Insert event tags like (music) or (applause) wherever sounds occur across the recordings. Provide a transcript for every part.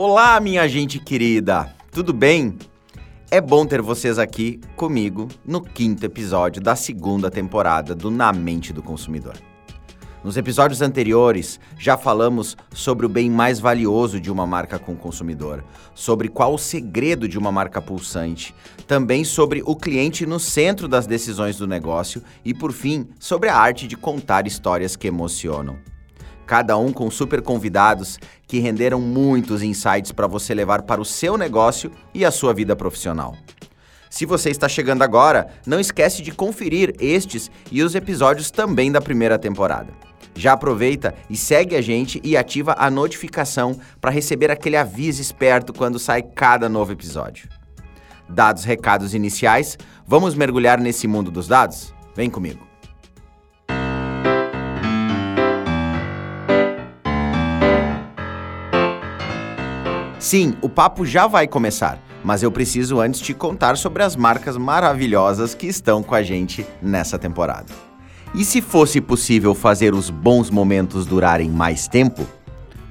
Olá, minha gente querida, tudo bem? É bom ter vocês aqui comigo no quinto episódio da segunda temporada do Na Mente do Consumidor. Nos episódios anteriores, já falamos sobre o bem mais valioso de uma marca com o consumidor, sobre qual o segredo de uma marca pulsante, também sobre o cliente no centro das decisões do negócio e, por fim, sobre a arte de contar histórias que emocionam cada um com super convidados que renderam muitos insights para você levar para o seu negócio e a sua vida profissional. Se você está chegando agora, não esquece de conferir estes e os episódios também da primeira temporada. Já aproveita e segue a gente e ativa a notificação para receber aquele aviso esperto quando sai cada novo episódio. Dados recados iniciais, vamos mergulhar nesse mundo dos dados? Vem comigo. Sim, o papo já vai começar, mas eu preciso antes te contar sobre as marcas maravilhosas que estão com a gente nessa temporada. E se fosse possível fazer os bons momentos durarem mais tempo?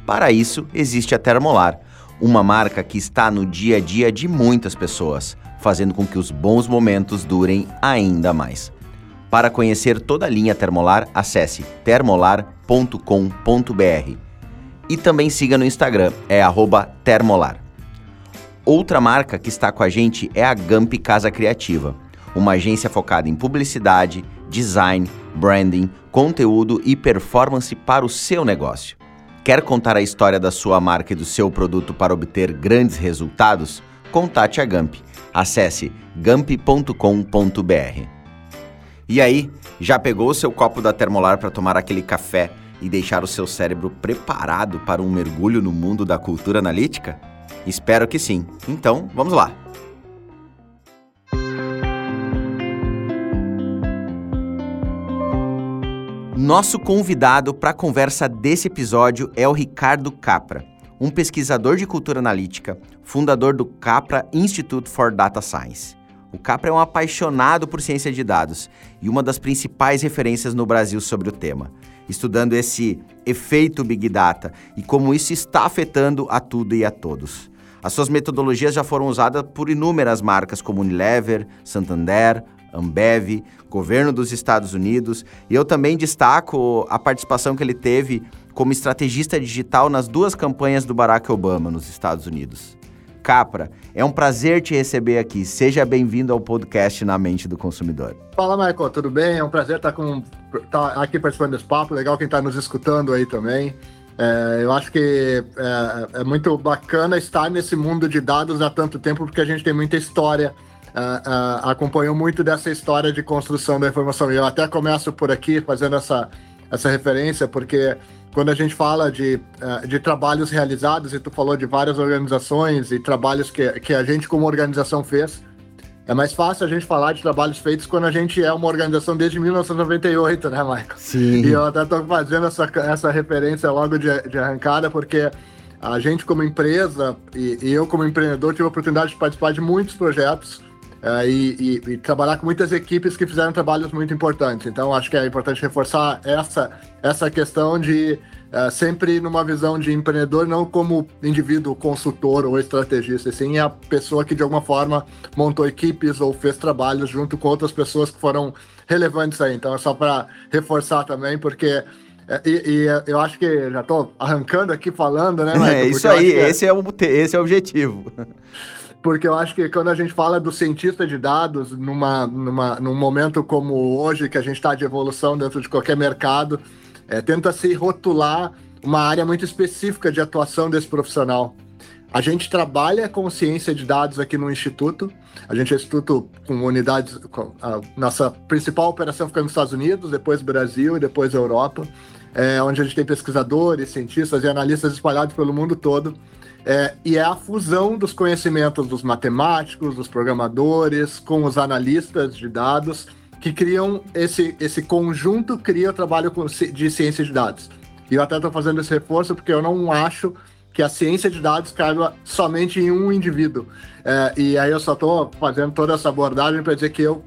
Para isso, existe a Termolar, uma marca que está no dia a dia de muitas pessoas, fazendo com que os bons momentos durem ainda mais. Para conhecer toda a linha Termolar, acesse termolar.com.br e também siga no Instagram, é termolar. Outra marca que está com a gente é a Gamp Casa Criativa, uma agência focada em publicidade, design, branding, conteúdo e performance para o seu negócio. Quer contar a história da sua marca e do seu produto para obter grandes resultados? Contate a Gamp. Acesse gamp.com.br. E aí, já pegou o seu copo da Termolar para tomar aquele café? E deixar o seu cérebro preparado para um mergulho no mundo da cultura analítica? Espero que sim. Então, vamos lá! Nosso convidado para a conversa desse episódio é o Ricardo Capra, um pesquisador de cultura analítica, fundador do Capra Institute for Data Science. O Capra é um apaixonado por ciência de dados e uma das principais referências no Brasil sobre o tema estudando esse efeito Big Data e como isso está afetando a tudo e a todos. As suas metodologias já foram usadas por inúmeras marcas como Unilever, Santander, Ambev, governo dos Estados Unidos, e eu também destaco a participação que ele teve como estrategista digital nas duas campanhas do Barack Obama nos Estados Unidos. Capra, é um prazer te receber aqui. Seja bem-vindo ao podcast Na Mente do Consumidor. Fala, Michael, tudo bem? É um prazer estar, com, estar aqui participando desse papo. Legal quem está nos escutando aí também. É, eu acho que é, é, muito bacana estar nesse mundo de dados há tanto tempo, porque a gente tem muita história. Uh, uh, acompanhou muito dessa história de construção da informação. E eu até começo por aqui fazendo essa, essa referência, porque quando a gente fala de, uh, de trabalhos realizados, e tu falou de várias organizações e trabalhos que, que a gente, como organização, fez, é mais fácil a gente falar de trabalhos feitos quando a gente é uma organização desde 1998, né, Michael? Sim. E eu até estou fazendo essa, essa referência logo de, de arrancada, porque a gente, como empresa, e, e eu, como empreendedor, tive a oportunidade de participar de muitos projetos Uh, e, e, e, trabalhar com muitas equipes que fizeram trabalhos muito importantes. Então, acho que é importante reforçar essa, essa questão de uh, sempre numa visão de empreendedor, não como indivíduo consultor ou estrategista, sim a pessoa que de alguma forma montou equipes ou fez trabalhos junto com outras pessoas que foram relevantes aí. Então, é só para reforçar também, porque. Eh, e, e, eu acho que já estou arrancando aqui falando, né, Michael? É isso aí, é... esse, é o, esse é o objetivo (laughs) porque eu acho que quando a gente fala do cientista de dados, numa, numa, num momento como hoje, que a gente está de evolução dentro de qualquer mercado, é, tenta se rotular uma área muito específica de atuação desse profissional. A gente trabalha com ciência de dados aqui no Instituto. A gente é instituto com unidades. Com a nossa principal operação fica nos Estados Unidos, depois Brasil e depois Europa, é, onde a gente tem pesquisadores, cientistas e analistas espalhados pelo mundo todo. É, e é a fusão dos conhecimentos dos matemáticos, dos programadores, com os analistas de dados, que criam esse, esse conjunto, cria o trabalho de ciência de dados. E eu até estou fazendo esse reforço porque eu não acho que a ciência de dados caiba somente em um indivíduo. É, e aí eu só estou fazendo toda essa abordagem para dizer que eu,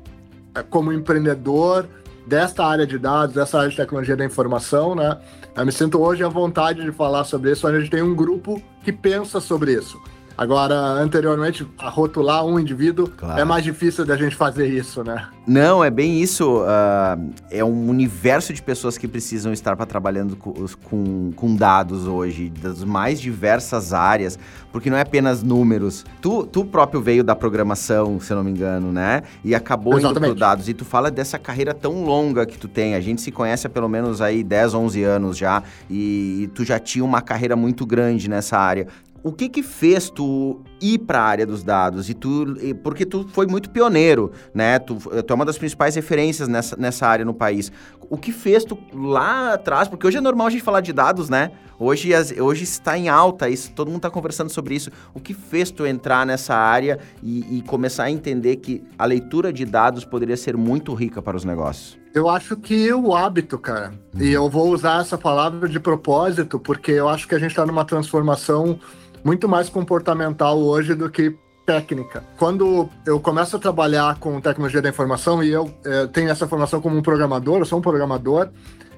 como empreendedor, desta área de dados, dessa área de tecnologia da informação, né? Eu me sinto hoje à vontade de falar sobre isso, a gente tem um grupo que pensa sobre isso. Agora, anteriormente, a rotular um indivíduo claro. é mais difícil da gente fazer isso, né? Não, é bem isso. Uh, é um universo de pessoas que precisam estar para trabalhando com, com, com, dados hoje, das mais diversas áreas, porque não é apenas números. Tu, tu próprio veio da programação, se eu não me engano, né? E acabou Exatamente. indo para dados. E tu fala dessa carreira tão longa que tu tem. A gente se conhece há pelo menos aí 10, 11 anos já, e, e tu já tinha uma carreira muito grande nessa área o que que fez tu ir para a área dos dados? E tu porque tu foi muito pioneiro né? Tu, tu é uma das principais referências nessa, nessa área no país. O que fez tu lá atrás? Porque hoje é normal a gente falar de dados né? Hoje hoje está em alta isso todo mundo está conversando sobre isso. O que fez tu entrar nessa área e, e começar a entender que a leitura de dados poderia ser muito rica para os negócios eu acho que o hábito, cara. E eu vou usar essa palavra de propósito, porque eu acho que a gente está numa transformação muito mais comportamental hoje do que técnica. Quando eu começo a trabalhar com tecnologia da informação e eu é, tenho essa formação como um programador, eu sou um programador,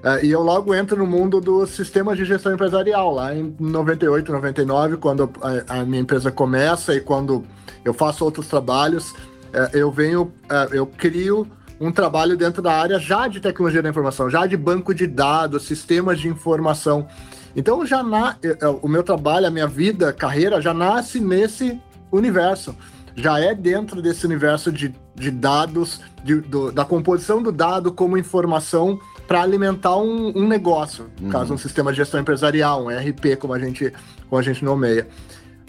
é, e eu logo entro no mundo do sistema de gestão empresarial, lá em 98, 99, quando a, a minha empresa começa e quando eu faço outros trabalhos, é, eu venho, eu crio um trabalho dentro da área já de tecnologia da informação, já de banco de dados, sistemas de informação. Então já na, o meu trabalho, a minha vida, carreira já nasce nesse universo. Já é dentro desse universo de, de dados, de, do, da composição do dado como informação para alimentar um, um negócio, no uhum. caso um sistema de gestão empresarial, um RP, como a gente, como a gente nomeia.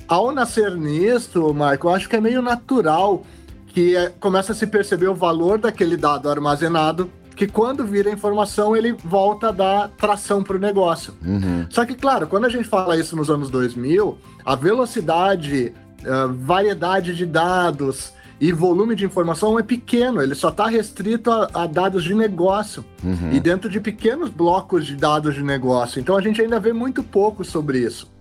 Ao nascer nisso, Michael, eu acho que é meio natural que é, começa a se perceber o valor daquele dado armazenado que quando vira informação ele volta a dar tração para o negócio. Uhum. Só que, claro, quando a gente fala isso nos anos 2000, a velocidade, a variedade de dados e volume de informação é pequeno, ele só está restrito a, a, dados de negócio uhum. e dentro de pequenos blocos de dados de negócio. Então a gente ainda vê muito pouco sobre isso.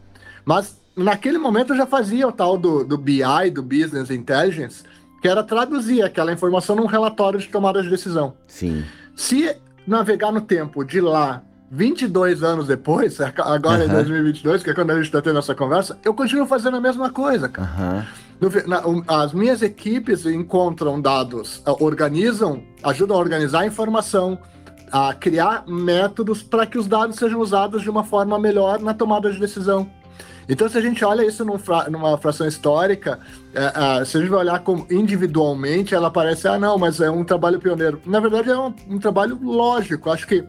Mas naquele momento eu já fazia o tal do, do BI, do Business Intelligence, que era traduzir aquela informação num relatório de tomada de decisão. Sim. Se navegar no tempo de lá 22 anos depois, (laughs) agora uhum. em 2022, que é quando a gente está tendo essa conversa, eu continuo fazendo a mesma coisa, cara. Uhum. No, na, as minhas equipes encontram dados, organizam, ajudam a organizar a informação, a criar métodos para que os dados sejam usados de uma forma melhor na tomada de decisão. Então, se a gente olha isso num fra numa fração histórica, é, é, se a gente vai olhar como individualmente, ela parece, ah, não, mas é um trabalho pioneiro. Na verdade, é um, um trabalho lógico. Acho que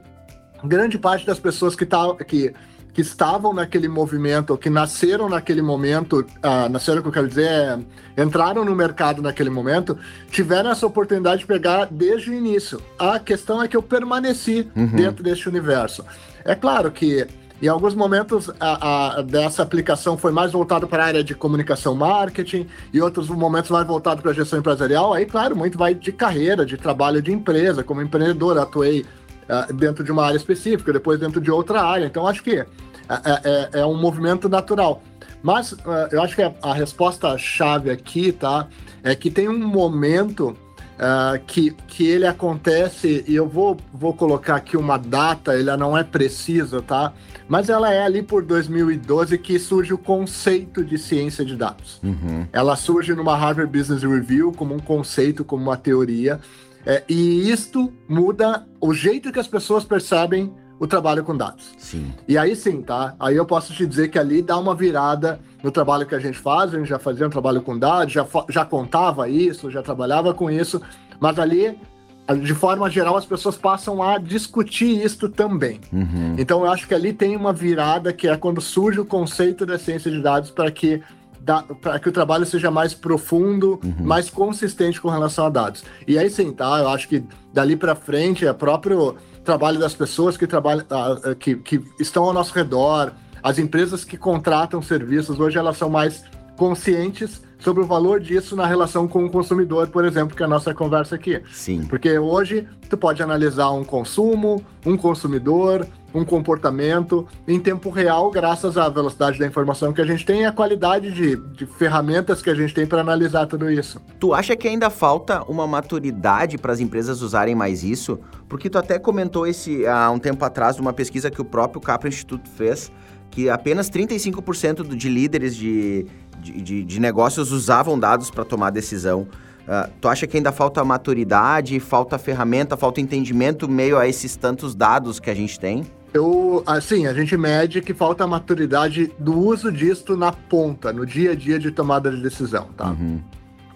grande parte das pessoas que, tá, que, que estavam naquele movimento, que nasceram naquele momento, uh, nasceram, o que eu quero dizer, é, entraram no mercado naquele momento, tiveram essa oportunidade de pegar desde o início. A questão é que eu permaneci uhum. dentro deste universo. É claro que em alguns momentos a, a, dessa aplicação foi mais voltado para a área de comunicação marketing, e outros momentos mais voltado para a gestão empresarial. Aí, claro, muito vai de carreira, de trabalho de empresa. Como empreendedor, atuei uh, dentro de uma área específica, depois dentro de outra área. Então, acho que é, é, é, é um movimento natural. Mas uh, eu acho que a, a resposta-chave aqui, tá? É que tem um momento Uh, que, que ele acontece, e eu vou, vou colocar aqui uma data, ela não é precisa, tá? Mas ela é ali por 2012 que surge o conceito de ciência de dados. Uhum. Ela surge numa Harvard Business Review como um conceito, como uma teoria, é, e isto muda o jeito que as pessoas percebem o trabalho com dados. Sim. E aí sim, tá? Aí eu posso te dizer que ali dá uma virada no trabalho que a gente faz, a gente já fazia um trabalho com dados, já, já contava isso, já trabalhava com isso, mas ali, de forma geral, as pessoas passam a discutir isso também. Uhum. Então eu acho que ali tem uma virada que é quando surge o conceito da ciência de dados para que para que o trabalho seja mais profundo, uhum. mais consistente com relação a dados. E aí sim, tá? Eu acho que dali para frente é próprio trabalho das pessoas que trabalham, que, que estão ao nosso redor, as empresas que contratam serviços hoje elas são mais conscientes sobre o valor disso na relação com o consumidor, por exemplo, que é a nossa conversa aqui. Sim. Porque hoje tu pode analisar um consumo, um consumidor, um comportamento em tempo real, graças à velocidade da informação que a gente tem e a qualidade de, de ferramentas que a gente tem para analisar tudo isso. Tu acha que ainda falta uma maturidade para as empresas usarem mais isso? Porque tu até comentou esse há um tempo atrás de uma pesquisa que o próprio Capra Instituto fez, que apenas 35% de líderes de, de, de, de negócios usavam dados para tomar decisão. Uh, tu acha que ainda falta maturidade, falta ferramenta, falta entendimento meio a esses tantos dados que a gente tem? Eu, assim, a gente mede que falta maturidade do uso disso na ponta, no dia a dia de tomada de decisão, tá? Uhum.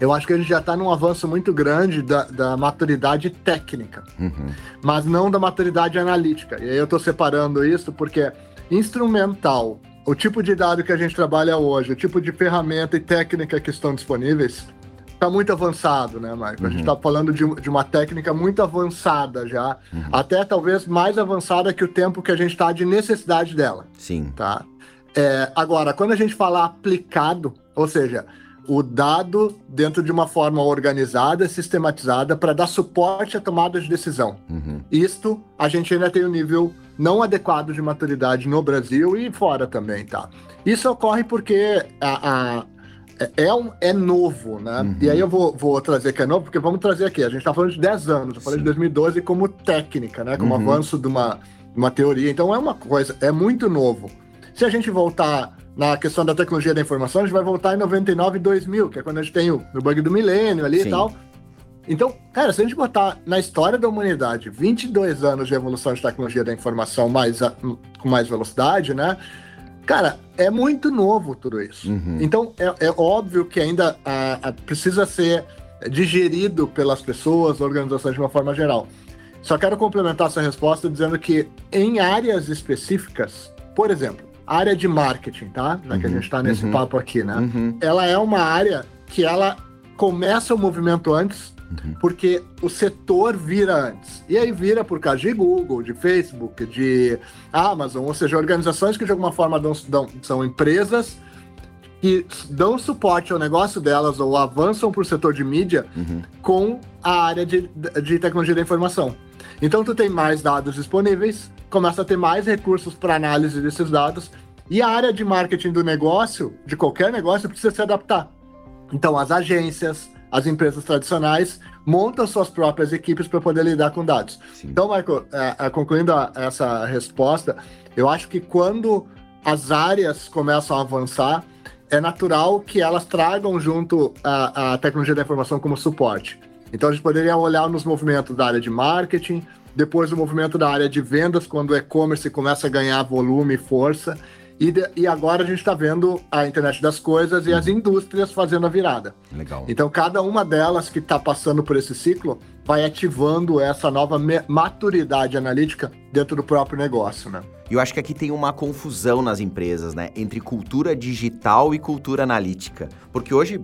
Eu acho que a gente já está num avanço muito grande da, da maturidade técnica, uhum. mas não da maturidade analítica. E aí eu estou separando isso porque instrumental o tipo de dado que a gente trabalha hoje, o tipo de ferramenta e técnica que estão disponíveis, está muito avançado, né, Marco? Uhum. A gente está uhum. falando de, de, uma técnica muito avançada já, uhum. até talvez mais avançada que o tempo que a gente está de necessidade dela. Sim. Tá? É, agora, quando a gente fala aplicado, ou seja, o dado dentro de uma forma organizada, sistematizada, para dar suporte à tomada de decisão. Uhum. Isto, a gente ainda tem um nível não adequado de maturidade no Brasil e fora também, tá? Isso ocorre porque a, a é, é, um, é novo, né? Uhum. E aí eu vou, vou trazer que é novo, porque vamos trazer aqui. A gente está falando de 10 anos, eu falei Sim. de 2012 como técnica, né? Como uhum. avanço de uma, uma teoria. Então é uma coisa, é muito novo. Se a gente voltar na questão da tecnologia da informação, a gente vai voltar em 99 e 2000, que é quando a gente tem o, o bug do milênio ali Sim. e tal. Então, cara, se a gente botar na história da humanidade 22 anos de evolução de tecnologia da informação mais com mais velocidade, né? Cara, é muito novo tudo isso. Uhum. Então, é, é, óbvio que ainda a, a, precisa ser digerido pelas pessoas, organizações de uma forma geral. Só quero complementar essa resposta dizendo que em áreas específicas, por exemplo, área de marketing, tá? Uhum. que a uhum. gente está nesse uhum. papo aqui, né? Uhum. Ela é uma área que ela começa o movimento antes Uhum. Porque o setor vira antes. E aí vira por causa de Google, de Facebook, de Amazon, ou seja, organizações que de alguma forma dão, dão, são empresas que dão suporte ao negócio delas ou avançam para o setor de mídia uhum. com a área de, de tecnologia da informação. Então tu tem mais dados disponíveis, começa a ter mais recursos para análise desses dados e a área de marketing do negócio, de qualquer negócio, precisa se adaptar. Então as agências, as empresas tradicionais montam suas próprias equipes para poder lidar com dados. Sim. Então, Michael, é, é, concluindo a, essa resposta, eu acho que quando as áreas começam a avançar, é natural que elas tragam junto a, a tecnologia da informação como suporte. Então, a gente poderia olhar nos movimentos da área de marketing, depois o movimento da área de vendas, quando o e-commerce começa a ganhar volume e força, e, de, e agora a gente está vendo a internet das coisas e uhum. as indústrias fazendo a virada. Legal. Então, cada uma delas que está passando por esse ciclo vai ativando essa nova maturidade analítica dentro do próprio negócio, né? Eu acho que aqui tem uma confusão nas empresas, né? Entre cultura digital e cultura analítica. Porque hoje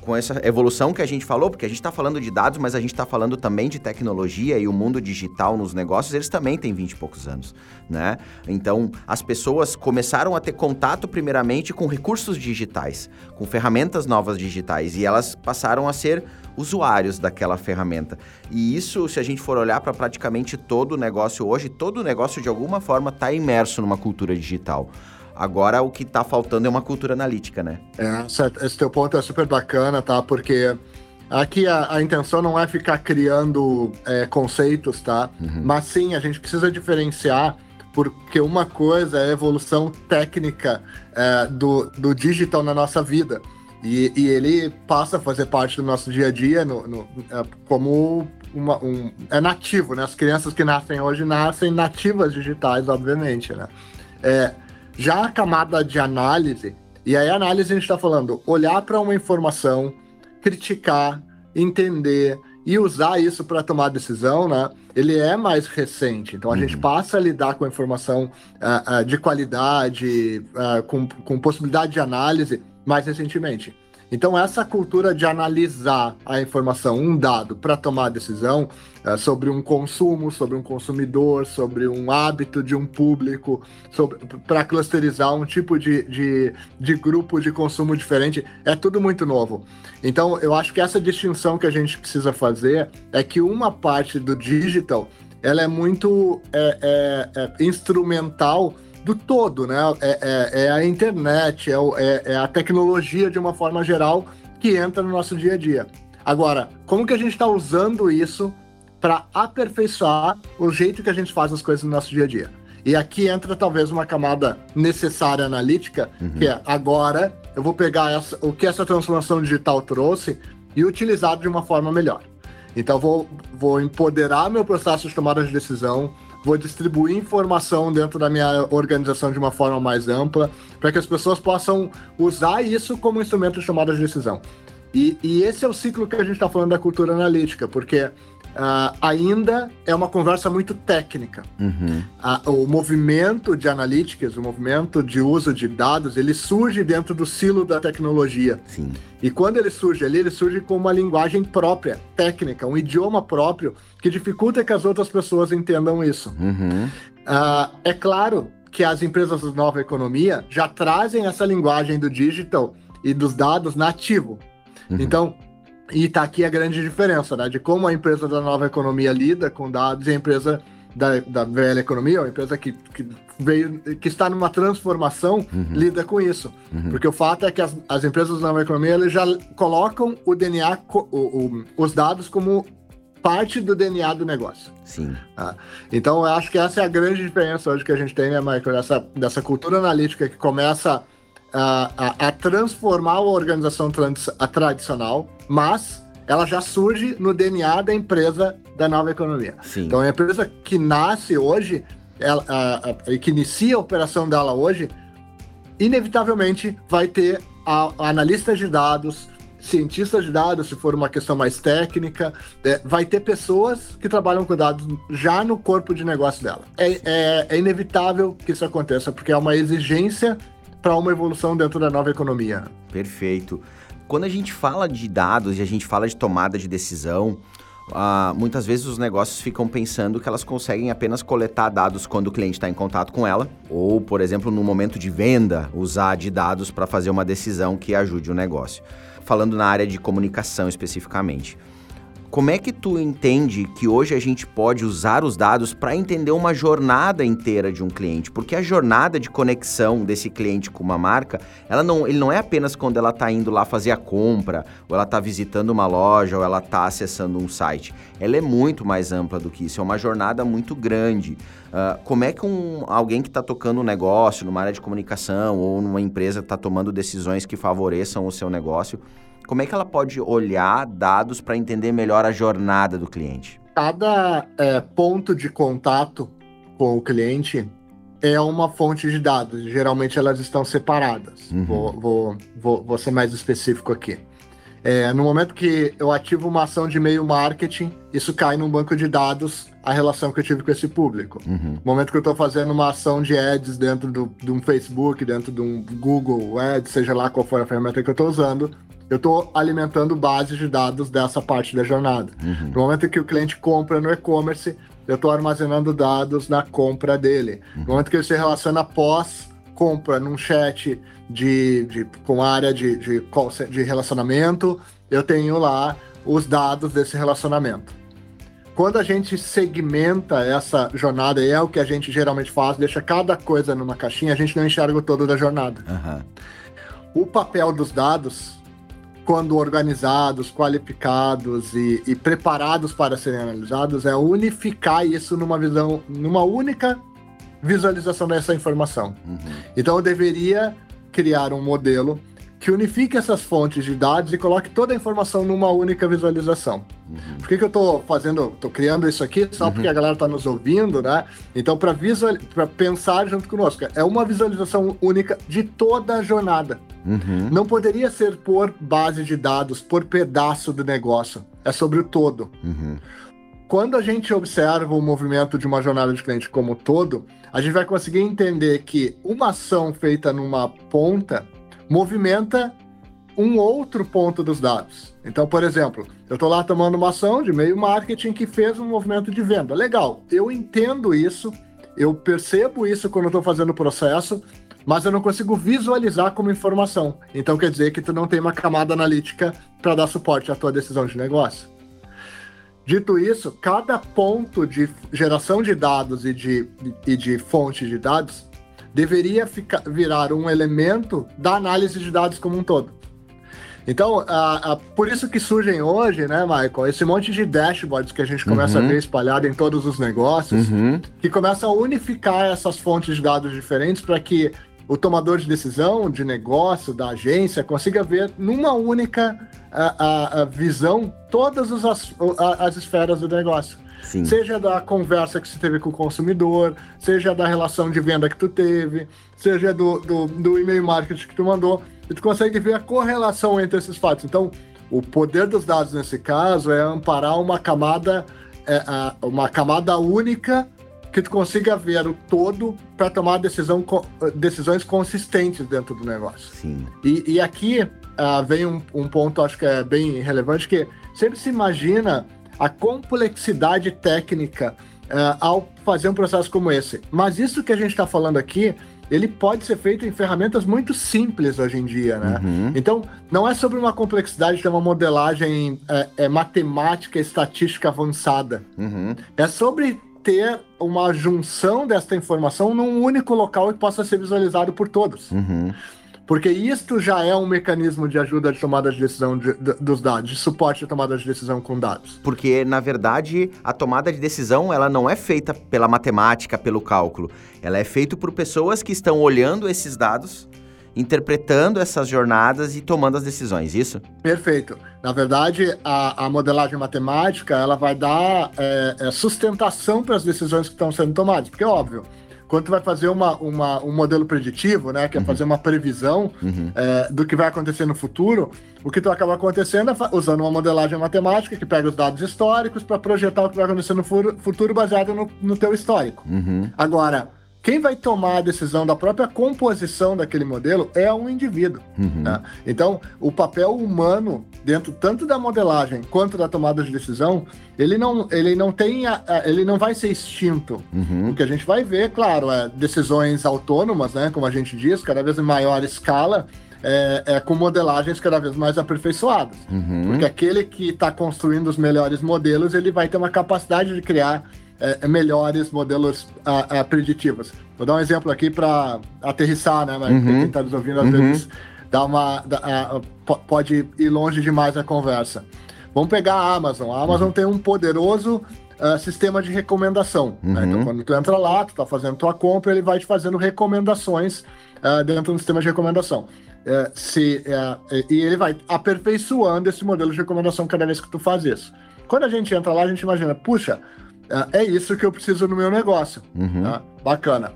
com essa evolução que a gente falou, porque a gente está falando de dados, mas a gente está falando também de tecnologia e o mundo digital nos negócios, eles também têm 20 e poucos anos, né? Então, as pessoas começaram a ter contato primeiramente com recursos digitais, com ferramentas novas digitais, e elas passaram a ser usuários daquela ferramenta. E isso, se a gente for olhar para praticamente todo o negócio hoje, todo o negócio de alguma forma está imerso numa cultura digital. Agora o que está faltando é uma cultura analítica, né? É, esse teu ponto é super bacana, tá? Porque aqui a, a intenção não é ficar criando é, conceitos, tá? Uhum. Mas sim, a gente precisa diferenciar porque uma coisa é a evolução técnica é, do, do digital na nossa vida. E, e, ele passa a fazer parte do nosso dia a dia no, no é, como uma, um, é nativo, né? As crianças que nascem hoje nascem nativas digitais, obviamente, né? É, já a camada de análise, e aí a análise a gente está falando, olhar para uma informação, criticar, entender e usar isso para tomar decisão, né? Ele é mais recente, então a uhum. gente passa a lidar com a informação uh, uh, de qualidade, uh, com, com possibilidade de análise mais recentemente. Então, essa cultura de analisar a informação, um dado, para tomar decisão é, sobre um consumo, sobre um consumidor, sobre um hábito de um público, para clusterizar um tipo de, de, de grupo de consumo diferente, é tudo muito novo. Então, eu acho que essa distinção que a gente precisa fazer é que uma parte do digital ela é muito é, é, é instrumental do todo, né? É, é, é a internet, é, é, é, a tecnologia de uma forma geral que entra no nosso dia a dia. Agora, como que a gente está usando isso para aperfeiçoar o jeito que a gente faz as coisas no nosso dia a dia? E aqui entra talvez uma camada necessária analítica, uhum. que é agora eu vou pegar essa, o que essa transformação digital trouxe e utilizar de uma forma melhor. Então, vou, vou empoderar meu processo de tomada de decisão, vou distribuir informação dentro da minha organização de uma forma mais ampla, para que as pessoas possam usar isso como instrumento de tomada de decisão. E, e esse é o ciclo que a gente está falando da cultura analítica, porque uh, ainda é uma conversa muito técnica. Uhum. Uh, o movimento de analytics, o movimento de uso de dados, ele surge dentro do silo da tecnologia. Sim. E quando ele surge ali, ele surge com uma linguagem própria, técnica, um idioma próprio, que dificulta que as outras pessoas entendam isso. Uhum. Uh, é claro que as empresas da nova economia já trazem essa linguagem do digital e dos dados nativo. Uhum. Então, e está aqui a grande diferença, né? De como a empresa da nova economia lida com dados e a empresa da, da velha economia, a empresa que, que veio, que está numa transformação, uhum. lida com isso. Uhum. Porque o fato é que as, as empresas da nova economia eles já colocam o DNA, o, o, os dados como parte do DNA do negócio. Sim. Ah, então, eu acho que essa é a grande diferença hoje que a gente tem, né, Michael? Dessa, dessa cultura analítica que começa a, a, a transformar a organização a tradicional, mas ela já surge no DNA da empresa da nova economia. Sim. Então, a empresa que nasce hoje, ela, a, que inicia a operação dela hoje, inevitavelmente vai ter a, a analista de dados, cientistas de dados, se for uma questão mais técnica, é, vai ter pessoas que trabalham com dados já no corpo de negócio dela. É, é, é inevitável que isso aconteça, porque é uma exigência para uma evolução dentro da nova economia. Perfeito. Quando a gente fala de dados e a gente fala de tomada de decisão, uh, muitas vezes os negócios ficam pensando que elas conseguem apenas coletar dados quando o cliente está em contato com ela, ou, por exemplo, no momento de venda, usar de dados para fazer uma decisão que ajude o negócio. Falando na área de comunicação especificamente. Como é que tu entende que hoje a gente pode usar os dados para entender uma jornada inteira de um cliente? Porque a jornada de conexão desse cliente com uma marca, ela não, ele não é apenas quando ela está indo lá fazer a compra, ou ela está visitando uma loja, ou ela está acessando um site. Ela é muito mais ampla do que isso, é uma jornada muito grande. Uh, como é que um, alguém que está tocando um negócio numa área de comunicação ou numa empresa está tomando decisões que favoreçam o seu negócio como é que ela pode olhar dados para entender melhor a jornada do cliente? Cada é, ponto de contato com o cliente é uma fonte de dados. Geralmente elas estão separadas. Uhum. Vou, vou, vou, vou, ser mais específico aqui. É, no momento que eu ativo uma ação de e-mail marketing, isso cai num banco de dados a relação que eu tive com esse público. Uhum. No momento que eu estou fazendo uma ação de ads dentro do, de um Facebook, dentro de um Google Ads, seja lá qual for a ferramenta que eu estou usando, eu estou alimentando bases de dados dessa parte da jornada. Uhum. No momento que o cliente compra no e-commerce, eu estou armazenando dados na compra dele. Uhum. No momento que ele se relaciona pós compra num chat de, de com área de, de, de relacionamento, eu tenho lá os dados desse relacionamento. Quando a gente segmenta essa jornada, e é o que a gente geralmente faz, deixa cada coisa numa caixinha, a gente não enxerga o todo da jornada. Uhum. O papel dos dados quando organizados, qualificados e, e, preparados para serem analisados, é unificar isso numa visão, numa única visualização dessa informação. Uhum. Então eu deveria criar um modelo que unifique essas fontes de dados e coloque toda a informação numa única visualização. Uhum. Por que, que eu estou fazendo, estou criando isso aqui? Só uhum. porque a galera está nos ouvindo, né? Então, para pensar junto conosco, é uma visualização única de toda a jornada. Uhum. Não poderia ser por base de dados, por pedaço do negócio. É sobre o todo. Uhum. Quando a gente observa o movimento de uma jornada de cliente como todo, a gente vai conseguir entender que uma ação feita numa ponta movimenta um outro ponto dos dados. Então, por exemplo, eu estou lá tomando uma ação de meio marketing que fez um movimento de venda. Legal, eu entendo isso, eu percebo isso quando estou fazendo o processo, mas eu não consigo visualizar como informação. Então quer dizer que tu não tem uma camada analítica para dar suporte à tua decisão de negócio. Dito isso, cada ponto de geração de dados e de, e de fonte de dados deveria ficar, virar um elemento da análise de dados como um todo. Então, a, a, por isso que surgem hoje, né, Michael, esse monte de dashboards que a gente começa uhum. a ver espalhado em todos os negócios, uhum. que começa a unificar essas fontes de dados diferentes para que o tomador de decisão, de negócio, da agência, consiga ver numa única a, visão todas as, as esferas do negócio. Sim. Seja da conversa que você teve com o consumidor, seja da relação de venda que tu teve, seja do, do, do e-mail marketing que tu mandou, e tu consegue ver a correlação entre esses fatos. Então, o poder dos dados nesse caso é amparar uma camada, é, uma camada única que tu consiga ver o todo para tomar decisão, decisões consistentes dentro do negócio. Sim. E, e aqui uh, vem um, um, ponto, acho que é bem relevante, que sempre se imagina a complexidade técnica uh, ao fazer um processo como esse. Mas isso que a gente está falando aqui, ele pode ser feito em ferramentas muito simples hoje em dia, né? Uhum. Então, não é sobre uma complexidade de uma modelagem é, é, matemática, estatística avançada. Uhum. É sobre ter uma junção desta informação num único local que possa ser visualizado por todos. Uhum. Porque isto já é um mecanismo de ajuda de tomada de decisão de, de, dos dados, de suporte à tomada de decisão com dados. Porque, na verdade, a tomada de decisão ela não é feita pela matemática, pelo cálculo. Ela é feita por pessoas que estão olhando esses dados interpretando essas jornadas e tomando as decisões, isso? Perfeito. Na verdade, a, a modelagem matemática ela vai dar é, é, sustentação para as decisões que estão sendo tomadas, porque óbvio. Quando tu vai fazer uma, uma, um modelo preditivo, né, que é uhum. fazer uma previsão uhum. é, do que vai acontecer no futuro, o que tu acaba acontecendo é usando uma modelagem matemática que pega os dados históricos para projetar o que vai acontecer no futuro baseado no, no teu histórico. Uhum. Agora, quem vai tomar a decisão da própria composição daquele modelo é um indivíduo. Uhum. Né? Então, o papel humano, dentro tanto da modelagem quanto da tomada de decisão, ele não, ele não tem, a, a, ele não vai ser extinto. Uhum. O que a gente vai ver, claro, é decisões autônomas, né, como a gente diz, cada vez em maior escala, é, é, com modelagens cada vez mais aperfeiçoadas. Uhum. Porque aquele que está construindo os melhores modelos, ele vai ter uma capacidade de criar é, é, melhores modelos a, a, preditivos. Vou dar um exemplo aqui para aterrissar, né? Uhum. Quem está nos ouvindo às uhum. vezes dá uma, dá, a, pode ir longe demais a conversa. Vamos pegar a Amazon. A Amazon uhum. tem um poderoso uh, sistema de recomendação. Né? Então, uhum. quando tu entra lá, tu está fazendo tua compra, ele vai te fazendo recomendações uh, dentro do sistema de recomendação. Uh, se, e ele vai aperfeiçoando esse modelo de recomendação cada vez que tu faz isso. Quando a gente entra lá, a gente imagina, puxa, é, é isso que eu preciso no meu negócio. Uhum. Tá? Bacana.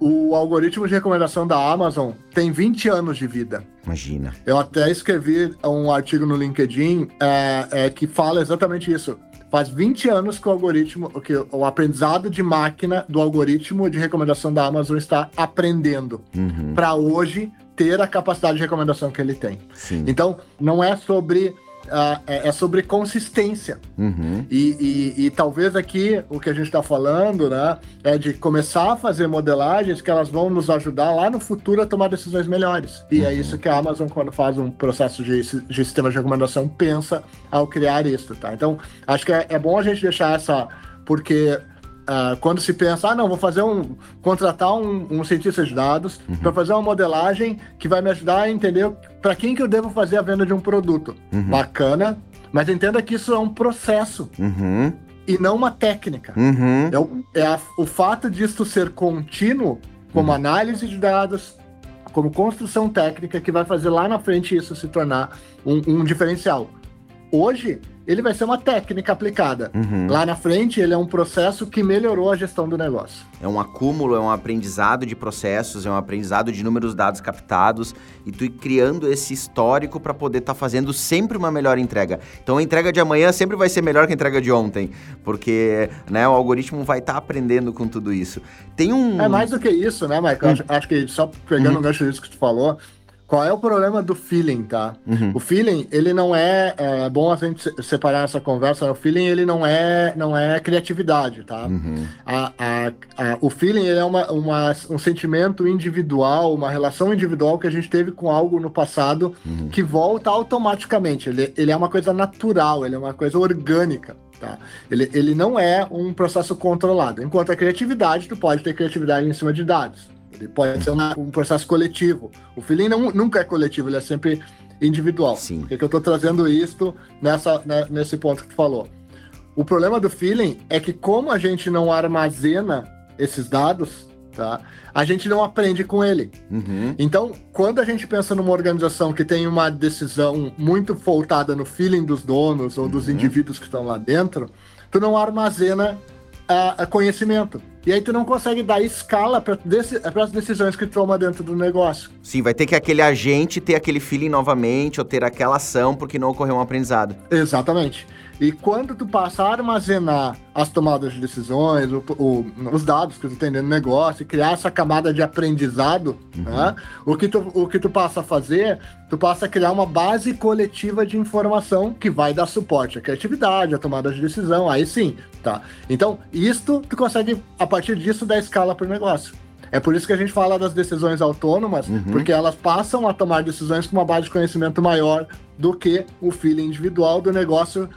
O algoritmo de recomendação da Amazon tem 20 anos de vida. Imagina. Eu até escrevi um artigo no LinkedIn é, é, que fala exatamente isso. Faz 20 anos que o algoritmo, que o aprendizado de máquina do algoritmo de recomendação da Amazon está aprendendo. Uhum. Para hoje ter a capacidade de recomendação que ele tem. Sim. Então, não é sobre é, é, sobre consistência. Uhum. E, e, e, talvez aqui o que a gente está falando, né, é de começar a fazer modelagens que elas vão nos ajudar lá no futuro a tomar decisões melhores. E é uhum. é isso que a Amazon, quando faz um processo de, de sistema de recomendação, pensa ao criar isso, tá? Então, acho que é, é bom a gente deixar essa. Porque Uh, quando se pensa, ah, não, vou fazer um. contratar um, um cientista de dados uhum. para fazer uma modelagem que vai me ajudar a entender para quem que eu devo fazer a venda de um produto. Uhum. Bacana, mas entenda que isso é um processo. Uhum. E não uma técnica. Uhum. É, o, é a, o fato disso ser contínuo, como uhum. análise de dados, como construção técnica, que vai fazer lá na frente isso se tornar um, um diferencial. Hoje, ele vai ser uma técnica aplicada. Uhum. Lá na frente, ele é um processo que melhorou a gestão do negócio. É um acúmulo, é um aprendizado de processos, é um aprendizado de números dados captados e tu ir criando esse histórico para poder estar tá fazendo sempre uma melhor entrega. Então a entrega de amanhã sempre vai ser melhor que a entrega de ontem, porque né, o algoritmo vai estar tá aprendendo com tudo isso. Tem um. É mais do que isso, né, Michael? Hum. Acho, acho, que só pegando uhum. o gancho disso que tu falou qual é o problema do feeling, tá? Uhum. O feeling, ele não é, é bom a gente separar essa conversa. Né? O feeling, ele não é, não é criatividade, tá? Uhum. A, a, a, o feeling, ele é uma, uma, um sentimento individual, uma relação individual que a gente teve com algo no passado uhum. que volta automaticamente. Ele, ele é uma coisa natural, ele é uma coisa orgânica. Tá? Ele, ele não é um processo controlado. Enquanto a criatividade, tu pode ter criatividade em cima de dados. Ele pode ser uma, um processo coletivo. O feeling não, nunca é coletivo, ele é sempre individual. Sim. Por que eu estou trazendo isso nessa, né, nesse ponto que tu falou? O problema do feeling é que como a gente não armazena esses dados, tá? A gente não aprende com ele. Uhum. Então, quando a gente pensa numa organização que tem uma decisão muito voltada no feeling dos donos ou dos uhum. indivíduos que estão lá dentro, tu não armazena uh, conhecimento. E aí tu não consegue dar escala para as decisões que toma dentro do negócio. Sim, vai ter que aquele agente ter aquele feeling novamente ou ter aquela ação porque não ocorreu um aprendizado. Exatamente. E quando tu passa a armazenar as tomadas de decisões, o, o, os dados que tu tem dentro do negócio, e criar essa camada de aprendizado, uhum. né? o, que tu, o que tu passa a fazer, tu passa a criar uma base coletiva de informação que vai dar suporte à criatividade, à tomada de decisão, aí sim, tá? Então, isto tu consegue, a partir disso, dar escala para o negócio. É por isso que a gente fala das decisões autônomas, uhum. porque elas passam a tomar decisões com uma base de conhecimento maior do que o feeling individual do negócio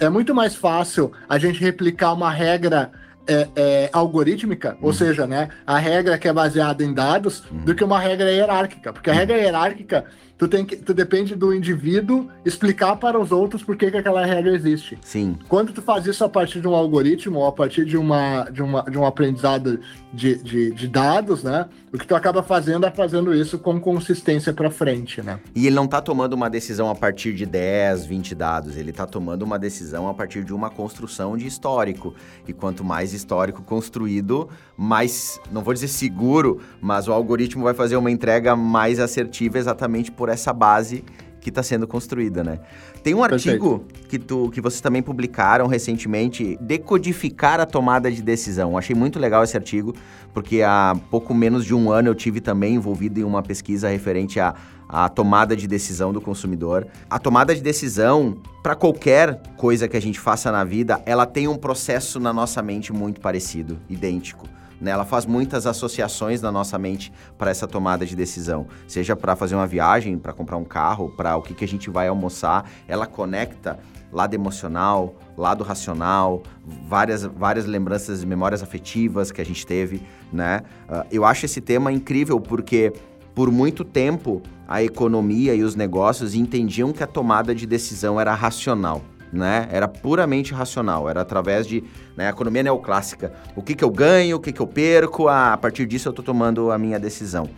é, é muito mais fácil a gente replicar uma regra é, é, algorítmica, uhum. ou seja, né, a regra que é baseada em dados, uhum. do que uma regra hierárquica. Porque a regra hierárquica tu tem que tu depende do indivíduo explicar para os outros por que, que aquela regra existe. Sim. Quando tu faz isso a partir de um algoritmo ou a partir de uma de, uma, de um aprendizado de, de, de dados, né? O que tu acaba fazendo é fazendo isso com consistência para frente, né? E ele não está tomando uma decisão a partir de 10, 20 dados, ele está tomando uma decisão a partir de uma construção de histórico. E quanto mais histórico construído, mais, não vou dizer seguro, mas o algoritmo vai fazer uma entrega mais assertiva exatamente por essa base que está sendo construída, né? Tem um artigo que, tu, que vocês também publicaram recentemente, Decodificar a Tomada de Decisão. achei muito legal esse artigo, porque há pouco menos de um ano eu tive também envolvido em uma pesquisa referente à, à tomada de decisão do consumidor. A tomada de decisão, para qualquer coisa que a gente faça na vida, ela tem um processo na nossa mente muito parecido, idêntico. Né? Ela faz muitas associações na nossa mente para essa tomada de decisão, seja para fazer uma viagem, para comprar um carro, para o que, que a gente vai almoçar. Ela conecta lado emocional, lado racional, várias, várias lembranças e memórias afetivas que a gente teve, né? Uh, eu acho esse tema incrível porque por muito tempo a economia e os negócios entendiam que a tomada de decisão era racional né? Era puramente racional, era através de né, economia neoclássica. O que, que eu ganho, o que, que eu perco, a partir disso eu estou tomando a minha decisão.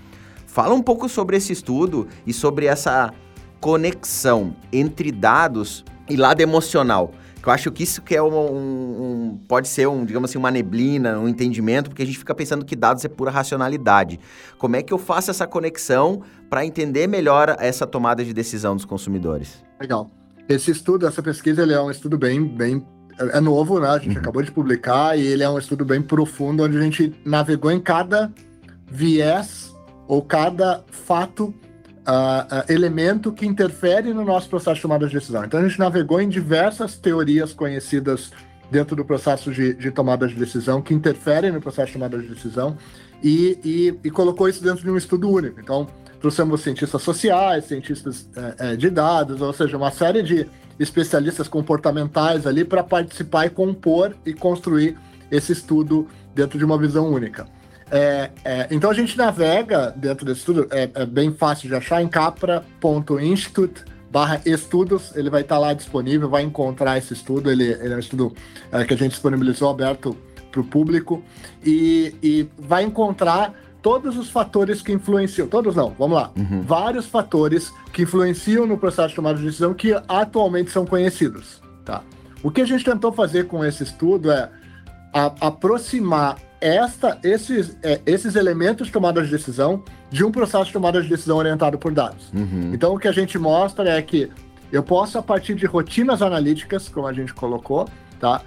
Fala um pouco sobre esse estudo e sobre essa conexão entre dados e lado emocional. Eu acho que isso que é um, um, pode ser um, digamos assim, uma neblina, um entendimento, porque a gente fica pensando que dados é pura racionalidade. Como é que eu faço essa conexão para entender melhor essa tomada de decisão dos consumidores? Legal. Esse estudo, essa pesquisa, ele é um estudo bem, bem é, novo, né? A gente uhum. acabou de publicar e ele é um estudo bem profundo, onde a gente navegou em cada viés ou cada fato, uh, uh, elemento que interfere no nosso processo de tomada de decisão. Então a gente navegou em diversas teorias conhecidas dentro do processo de, de tomada de decisão, que interferem no processo de tomada de decisão, e, e, e colocou isso dentro de um estudo único. Então, trouxemos cientistas sociais, cientistas é, é, de dados, ou seja, uma série de especialistas comportamentais ali para participar e compor e construir esse estudo dentro de uma visão única. É, é, então a gente navega dentro desse estudo, é, é bem fácil de achar, em capra.institute barra estudos, ele vai estar lá disponível, vai encontrar esse estudo, ele, ele é um estudo é, que a gente disponibilizou aberto para o público, e, e vai encontrar todos os fatores que influenciam, todos não, vamos lá, uhum. vários fatores que influenciam no processo de tomada de decisão que atualmente são conhecidos, tá? O que a gente tentou fazer com esse estudo é a, aproximar esta, esses, é, esses elementos de tomada de decisão de um processo de tomada de decisão orientado por dados. Uhum. Então, o que a gente mostra é que eu posso, a partir de rotinas analíticas, como a gente colocou, tá?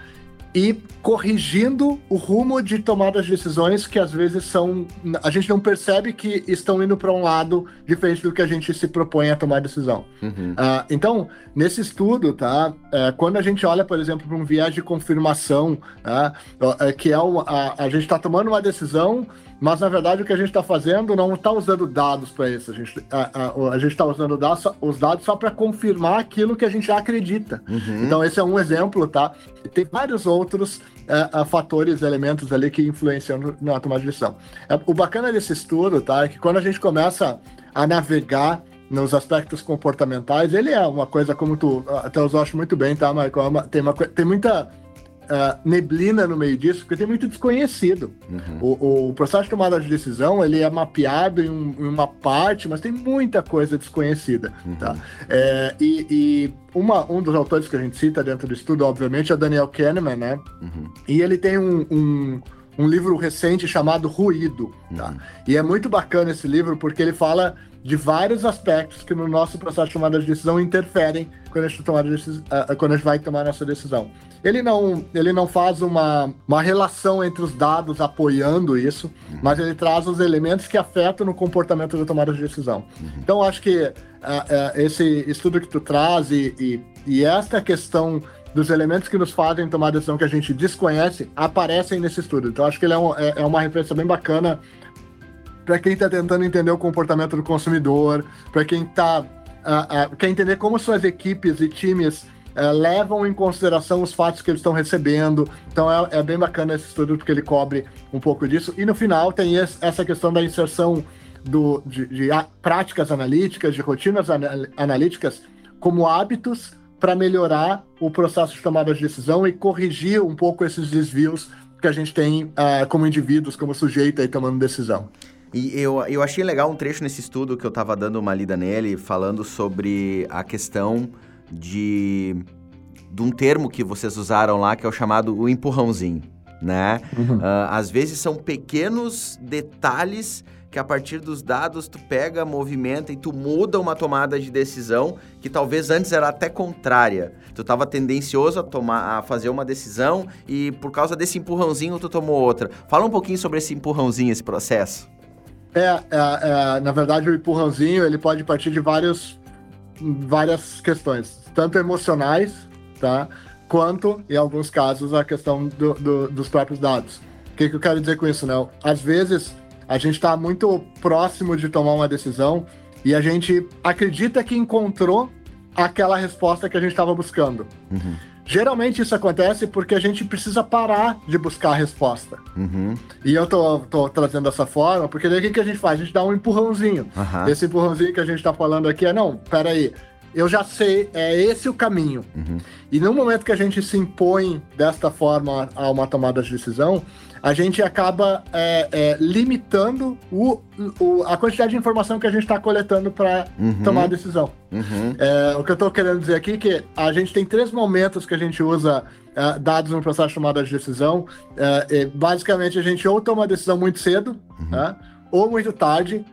E corrigindo o rumo de tomadas de decisões que às vezes são. A gente não percebe que estão indo para um lado diferente do que a gente se propõe a tomar decisão. Uhum. Uh, então, nesse estudo, tá? Uh, quando a gente olha, por exemplo, para um viés de confirmação, uh, que é o, a, a gente está tomando uma decisão mas, na verdade, o que a gente está fazendo não está usando dados para isso. A gente a, a, está usando dados, os dados só para confirmar aquilo que a gente já acredita. Uhum. Então, esse é um exemplo, tá? E tem vários outros é, fatores, elementos ali que influenciam na tomada de decisão. É, o bacana desse estudo, tá? É que quando a gente começa a navegar nos aspectos comportamentais, ele é uma coisa como tu até eu acho muito bem, tá, Michael? É tem, uma, tem muita uh, neblina no meio disso, porque tem muito desconhecido. Uhum. O, o, processo de tomada de decisão ele é mapeado em, um, em, uma parte, mas tem muita coisa desconhecida. Uhum. Tá? É, e, e uma, um dos autores que a gente cita dentro do estudo, obviamente, é o Daniel Kahneman, né? Uhum. E ele tem um, um, um, livro recente chamado Ruído. Tá? Uhum. E é muito bacana esse livro porque ele fala de vários aspectos que no nosso processo de tomada de decisão interferem quando a gente, tomar quando a gente vai tomar a nossa decisão. Ele não, ele não faz uma, uma relação entre os dados apoiando isso, uhum. mas ele traz os elementos que afetam no comportamento da tomada de decisão. Uhum. Então, acho que uh, uh, esse estudo que tu traz e, e, e esta questão dos elementos que nos fazem tomar decisão que a gente desconhece aparecem nesse estudo. Então, acho que ele é, um, é, é uma referência bem bacana para quem está tentando entender o comportamento do consumidor, para quem tá, uh, uh, quer entender como suas equipes e times uh, levam em consideração os fatos que eles estão recebendo. Então é, é, bem bacana esse estudo porque ele cobre um pouco disso. E no final tem esse, essa questão da inserção do, de, de práticas analíticas, de rotinas anal analíticas como hábitos para melhorar o processo de tomada de decisão e corrigir um pouco esses desvios que a gente tem uh, como indivíduos, como sujeito aí tomando decisão. E eu, eu achei legal um trecho nesse estudo que eu estava dando uma lida nele, falando sobre a questão de, de um termo que vocês usaram lá, que é o chamado o empurrãozinho, né? Uhum. Uh, às vezes são pequenos detalhes que a partir dos dados tu pega, movimenta e tu muda uma tomada de decisão que talvez antes era até contrária. Tu estava tendencioso a tomar, a fazer uma decisão e por causa desse empurrãozinho tu tomou outra. Fala um pouquinho sobre esse empurrãozinho, esse processo. É, é, é, na verdade, o empurrãozinho ele pode partir de vários, várias questões, tanto emocionais, tá? Quanto, em alguns casos, a questão do, do, dos próprios dados. O que, que eu quero dizer com isso, né? Às vezes, a gente está muito próximo de tomar uma decisão e a gente acredita que encontrou aquela resposta que a gente estava buscando. Uhum. Geralmente isso acontece porque a gente precisa parar de buscar a resposta. Uhum. E eu tô, tô, trazendo dessa forma, porque daí o que, que a gente faz? A gente dá um empurrãozinho. Uhum. Esse empurrãozinho que a gente tá falando aqui é, não, peraí, eu já sei, é esse o caminho. Uhum. E no momento que a gente se impõe desta forma a uma tomada de decisão, a gente acaba é, é, limitando o, o, a quantidade de informação que a gente está coletando para uhum. tomar a decisão. Uhum. É, o que eu estou querendo dizer aqui é que a gente tem três momentos que a gente usa é, dados no processo de tomada de decisão. É, basicamente, a gente ou toma a decisão muito cedo, uhum. né, ou muito tarde,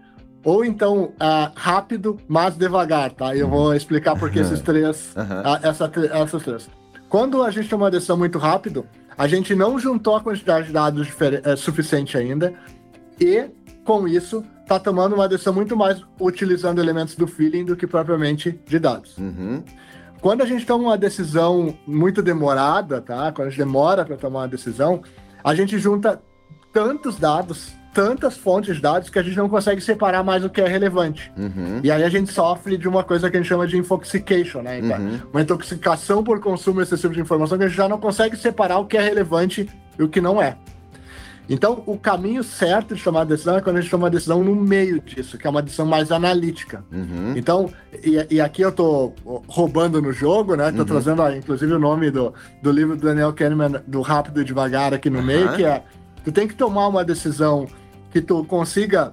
ou então uh, rápido, mas devagar, tá? Eu vou explicar por que esses (laughs) três, uh, essa, essas três. Quando a gente toma uma decisão muito rápido, a gente não juntou a quantidade de dados é, suficiente ainda e, com isso, está tomando uma decisão muito mais utilizando elementos do feeling do que propriamente de dados. Uhum. Quando a gente toma uma decisão muito demorada, tá? Quando a gente demora para tomar uma decisão, a gente junta tantos dados tantas fontes de dados que a gente não consegue separar mais o que é relevante. Uhum. E aí a gente sofre de uma coisa que a gente chama de infoxication, né? Então, uhum. Uma intoxicação por consumo excessivo de informação que a gente já não consegue separar o que é relevante e o que não é. Então, o caminho certo de tomar a decisão é quando a gente toma a decisão no meio disso, que é uma decisão mais analítica. Uhum. Então, e, e, aqui eu tô roubando no jogo, né? Tô uhum. trazendo, inclusive, o nome do, do livro do Daniel Kahneman, do Rápido e Devagar, aqui no meio, que é tu tem que tomar uma decisão que tu consiga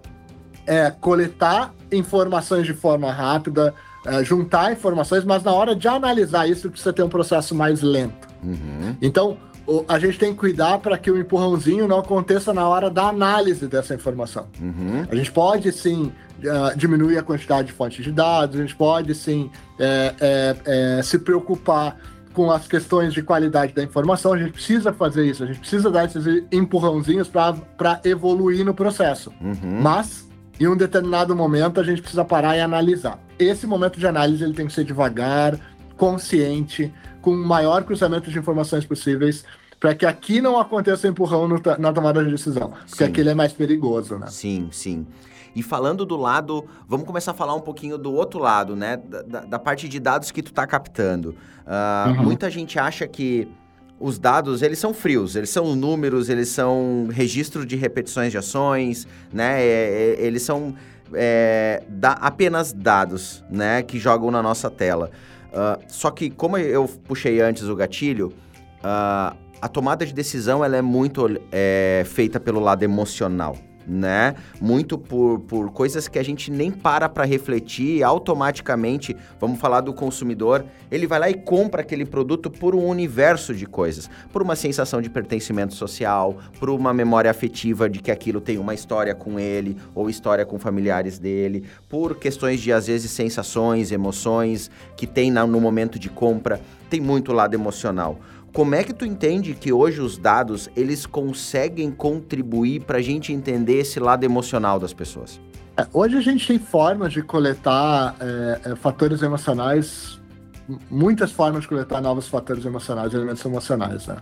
é, coletar informações de forma rápida, é, juntar informações, mas na hora de analisar isso precisa ter um processo mais lento. Uhum. Então, o, a gente tem que cuidar para que o empurrãozinho não aconteça na hora da análise dessa informação. Uhum. A gente pode sim uh, diminuir a quantidade de fontes de dados, a gente pode sim é, é, é se preocupar com as questões de qualidade da informação, a gente precisa fazer isso, a gente precisa dar esses empurrãozinhos para evoluir no processo. Uhum. Mas, em um determinado momento, a gente precisa parar e analisar. Esse momento de análise ele tem que ser devagar, consciente, com o maior cruzamento de informações possíveis, para que aqui não aconteça empurrão no, na tomada de decisão, porque sim. aquele é mais perigoso, né? Sim, sim. E falando do lado, vamos começar a falar um pouquinho do outro lado, né? Da, da parte de dados que tu está captando. Uh, uhum. Muita gente acha que os dados, eles são frios, eles são números, eles são registro de repetições de ações, né? É, é, eles são é, da, apenas dados, né? Que jogam na nossa tela. Uh, só que, como eu puxei antes o gatilho, uh, a tomada de decisão ela é muito é, feita pelo lado emocional, né? Muito por, por coisas que a gente nem para para refletir, automaticamente, vamos falar do consumidor, ele vai lá e compra aquele produto por um universo de coisas, por uma sensação de pertencimento social, por uma memória afetiva de que aquilo tem uma história com ele ou história com familiares dele, por questões de às vezes sensações, emoções que tem no momento de compra, tem muito lado emocional. Como é que tu entende que hoje os dados eles conseguem contribuir para a gente entender esse lado emocional das pessoas? É, hoje a gente tem formas de coletar é, é, fatores emocionais, muitas formas de coletar novos fatores emocionais, elementos emocionais. Né?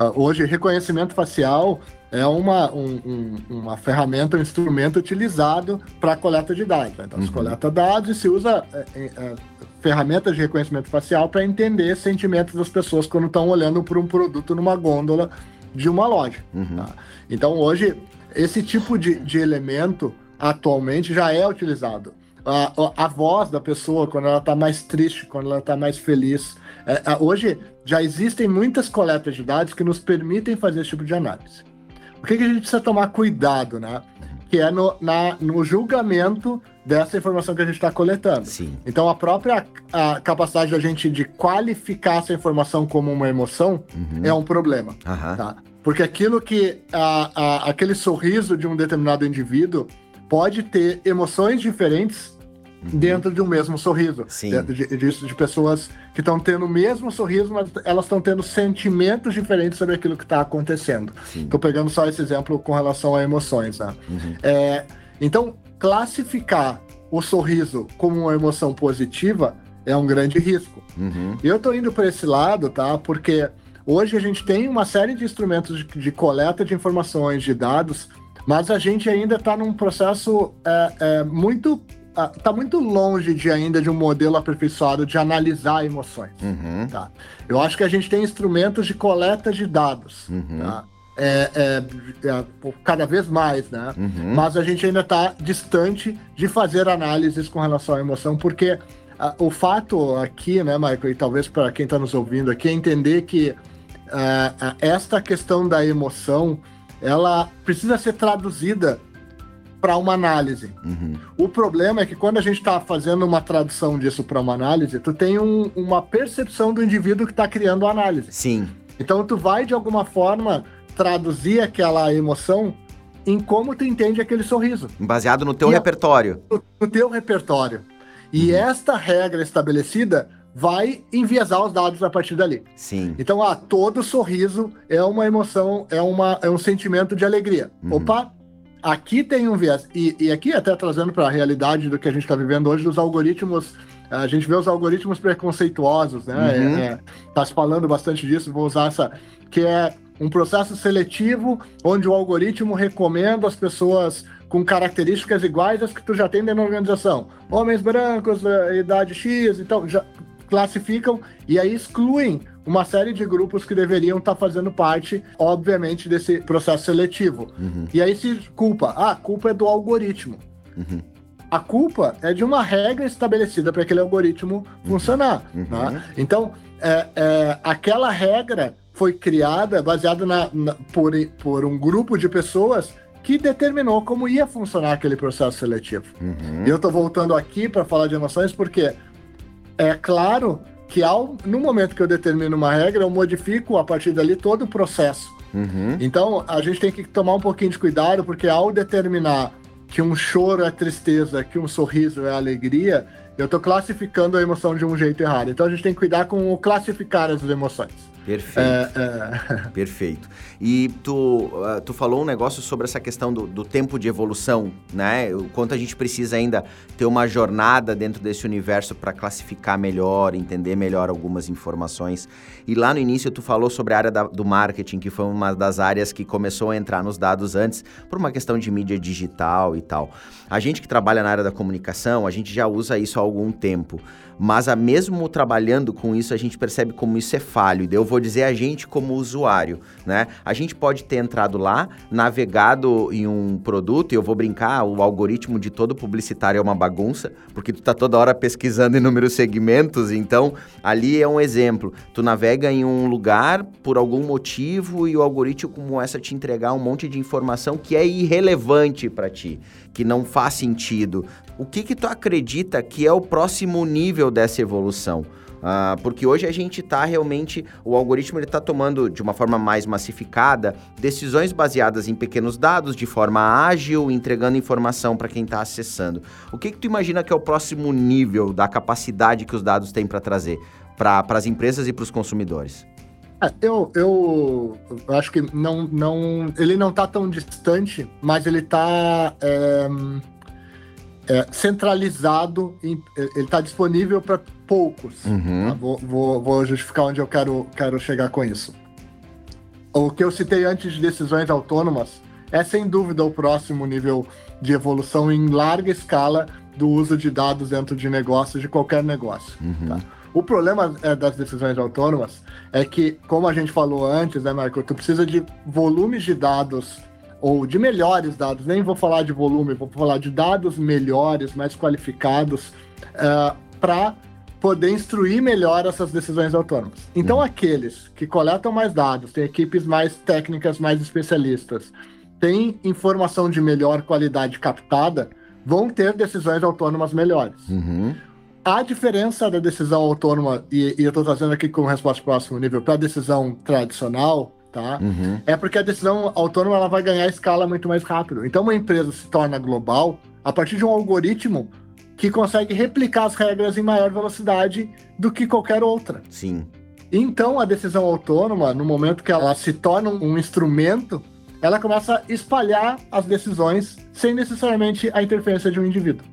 Uh, hoje, reconhecimento facial é uma, um, um, uma ferramenta, um instrumento utilizado para coleta de dados. Né? Então, uhum. se coleta dados e se usa é, é, ferramentas de reconhecimento facial para entender sentimentos das pessoas quando estão olhando para um produto numa gôndola de uma loja. Uhum. Tá? Então, hoje, esse tipo de, de elemento atualmente já é utilizado. A, a, a voz da pessoa, quando ela está mais triste, quando ela está mais feliz. É, é, hoje, já existem muitas coletas de dados que nos permitem fazer esse tipo de análise. O que, que a gente precisa tomar cuidado, né? Que é no, na, no julgamento dessa informação que a gente está coletando. Sim. Então, a própria a capacidade da gente de qualificar essa informação como uma emoção uhum. é um problema. Uhum. Tá? Porque aquilo que. A, a, aquele sorriso de um determinado indivíduo pode ter emoções diferentes uhum. dentro de um mesmo sorriso. Sim. Dentro de, de, de pessoas que estão tendo o mesmo sorriso, mas elas estão tendo sentimentos diferentes sobre aquilo que está acontecendo. Estou pegando só esse exemplo com relação a emoções. Né? É, então, classificar o sorriso como uma emoção positiva é um grande risco. Uhum. Eu estou indo para esse lado, tá? Porque hoje a gente tem uma série de instrumentos de, de coleta de informações, de dados, mas a gente ainda está num processo é, é, muito está muito longe de ainda de um modelo aperfeiçoado de analisar emoções. Uhum. Tá? Eu acho que a gente tem instrumentos de coleta de dados. Uhum. Tá? É, é, é, cada vez mais, né? Uhum. Mas a gente ainda está distante de fazer análises com relação à emoção, porque a, o fato aqui, né, Michael, e talvez para quem está nos ouvindo aqui, é entender que uh, esta questão da emoção, ela precisa ser traduzida para uma análise. Uhum. O problema é que quando a gente está fazendo uma tradução disso para uma análise, tu tem um, uma percepção do indivíduo que está criando a análise. Sim. Então tu vai de alguma forma traduzir aquela emoção em como tu entende aquele sorriso. Baseado no teu e repertório. No, no, teu repertório. E uhum. esta regra estabelecida vai enviesar os dados a partir dali. Sim. Então, ah, todo sorriso é uma emoção, é, uma, é um sentimento de alegria. Uhum. Opa, aqui tem um viés. E, e aqui, até trazendo para a realidade do que a gente está vivendo hoje, dos algoritmos. A gente vê os algoritmos preconceituosos, né? Uhum. É, é, tá se falando bastante disso, vou usar essa. Que é um processo seletivo onde o algoritmo recomenda as pessoas com características iguais às que tu já tem dentro da organização. Homens brancos, eh, idade X, então já classificam e aí excluem uma série de grupos que deveriam estar fazendo parte, obviamente, desse processo seletivo. Uhum. E aí se culpa, ah, a culpa é do algoritmo. Uhum. A culpa é de uma regra estabelecida para aquele algoritmo uhum. funcionar. Uhum. Né? Então, é, é, aquela regra foi criada baseada na, na, por, por um grupo de pessoas que determinou como ia funcionar aquele processo seletivo. Uhum. Eu estou voltando aqui para falar de emoções porque é claro que ao, no momento que eu determino uma regra, eu modifico a partir dali todo o processo. Uhum. Então a gente tem que tomar um pouquinho de cuidado porque ao determinar que um choro é tristeza, que um sorriso é alegria, eu estou classificando a emoção de um jeito errado. Então a gente tem que cuidar com classificar as emoções. Perfeito. É, é... (laughs) Perfeito. E tu, uh, tu falou um negócio sobre essa questão do, do, tempo de evolução, né? O quanto a gente precisa ainda ter uma jornada dentro desse universo para classificar melhor, entender melhor algumas informações. E lá no início tu falou sobre a área da, do marketing, que foi uma das áreas que começou a entrar nos dados antes por uma questão de mídia digital e tal. A gente que trabalha na área da comunicação, a gente já usa isso há algum tempo. Mas a mesmo trabalhando com isso, a gente percebe como isso é falho. Eu vou dizer a gente como usuário, né? A gente pode ter entrado lá, navegado em um produto, e eu vou brincar, o algoritmo de todo publicitário é uma bagunça, porque tu tá toda hora pesquisando (laughs) inúmeros segmentos, então ali é um exemplo. Tu navega em um lugar por algum motivo e o algoritmo começa a te entregar um monte de informação que é irrelevante para ti, que não faz sentido. O que que tu acredita que é o próximo nível dessa evolução? Uh, porque hoje a gente está realmente, o algoritmo está tomando de uma forma mais massificada decisões baseadas em pequenos dados, de forma ágil, entregando informação para quem está acessando. O que, que tu imagina que é o próximo nível da capacidade que os dados têm para trazer para as empresas e para os consumidores? É, eu, eu, eu, acho que não, não, ele não está tão distante, mas ele está é é, centralizado, em, ele está disponível para poucos. Uhum. Tá? Vou, vou, vou, justificar onde eu quero, quero chegar com isso. O que eu citei antes de decisões autônomas é sem dúvida o próximo nível de evolução em larga escala do uso de dados dentro de negócios, de qualquer negócio. Uhum. Tá? O problema é, das decisões autônomas é que, como a gente falou antes, né, Marco, tu precisa de volumes de dados ou de melhores dados, nem vou falar de volume, vou falar de dados melhores, mais qualificados, uh, eh, para poder instruir melhor essas decisões autônomas. Então, uhum. aqueles que coletam mais dados, têm equipes mais técnicas, mais especialistas, têm informação de melhor qualidade captada, vão ter decisões autônomas melhores. Uhum. A diferença da decisão autônoma, e, e eu estou trazendo aqui com resposta próximo nível, para a decisão tradicional, tá? Uhum. É porque a decisão autônoma ela vai ganhar escala muito mais rápido. Então, uma empresa se torna global a partir de um algoritmo que consegue replicar as regras em maior velocidade do que qualquer outra. Sim. Então, a decisão autônoma, no momento que ela se torna um instrumento, ela começa a espalhar as decisões sem necessariamente a interferência de um indivíduo.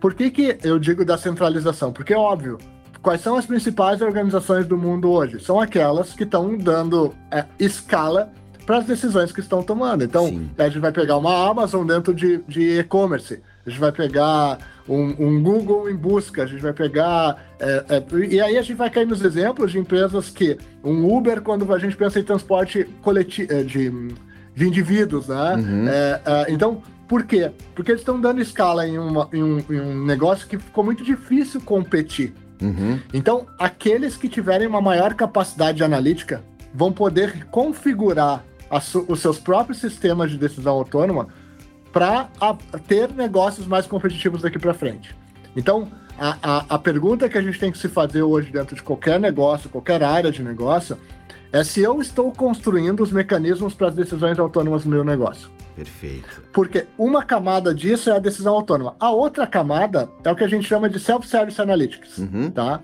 Por que, que eu digo da centralização? Porque é óbvio, Quais são as principais organizações do mundo hoje? São aquelas que estão dando é, escala para as decisões que estão tomando. Então, Sim. a gente vai pegar uma Amazon dentro de, de e-commerce, a gente vai pegar um, um, Google em busca, a gente vai pegar. É, é, e aí a gente vai cair nos exemplos de empresas que. Um Uber, quando a gente pensa em transporte coletivo é, de, de indivíduos, né? Uhum. É, é, então, por quê? Porque eles estão dando escala em, uma, em, um, em um negócio que ficou muito difícil competir. Uhum. Então, aqueles que tiverem uma maior capacidade analítica vão poder configurar os seus próprios sistemas de decisão autônoma para ter negócios mais competitivos daqui para frente. Então, a, a, a, pergunta que a gente tem que se fazer hoje dentro de qualquer negócio, qualquer área de negócio, é se eu estou construindo os mecanismos para as decisões autônomas no meu negócio. Perfeito. Porque uma camada disso é a decisão autônoma. A outra camada é o que a gente chama de self-service analytics, uhum. tá?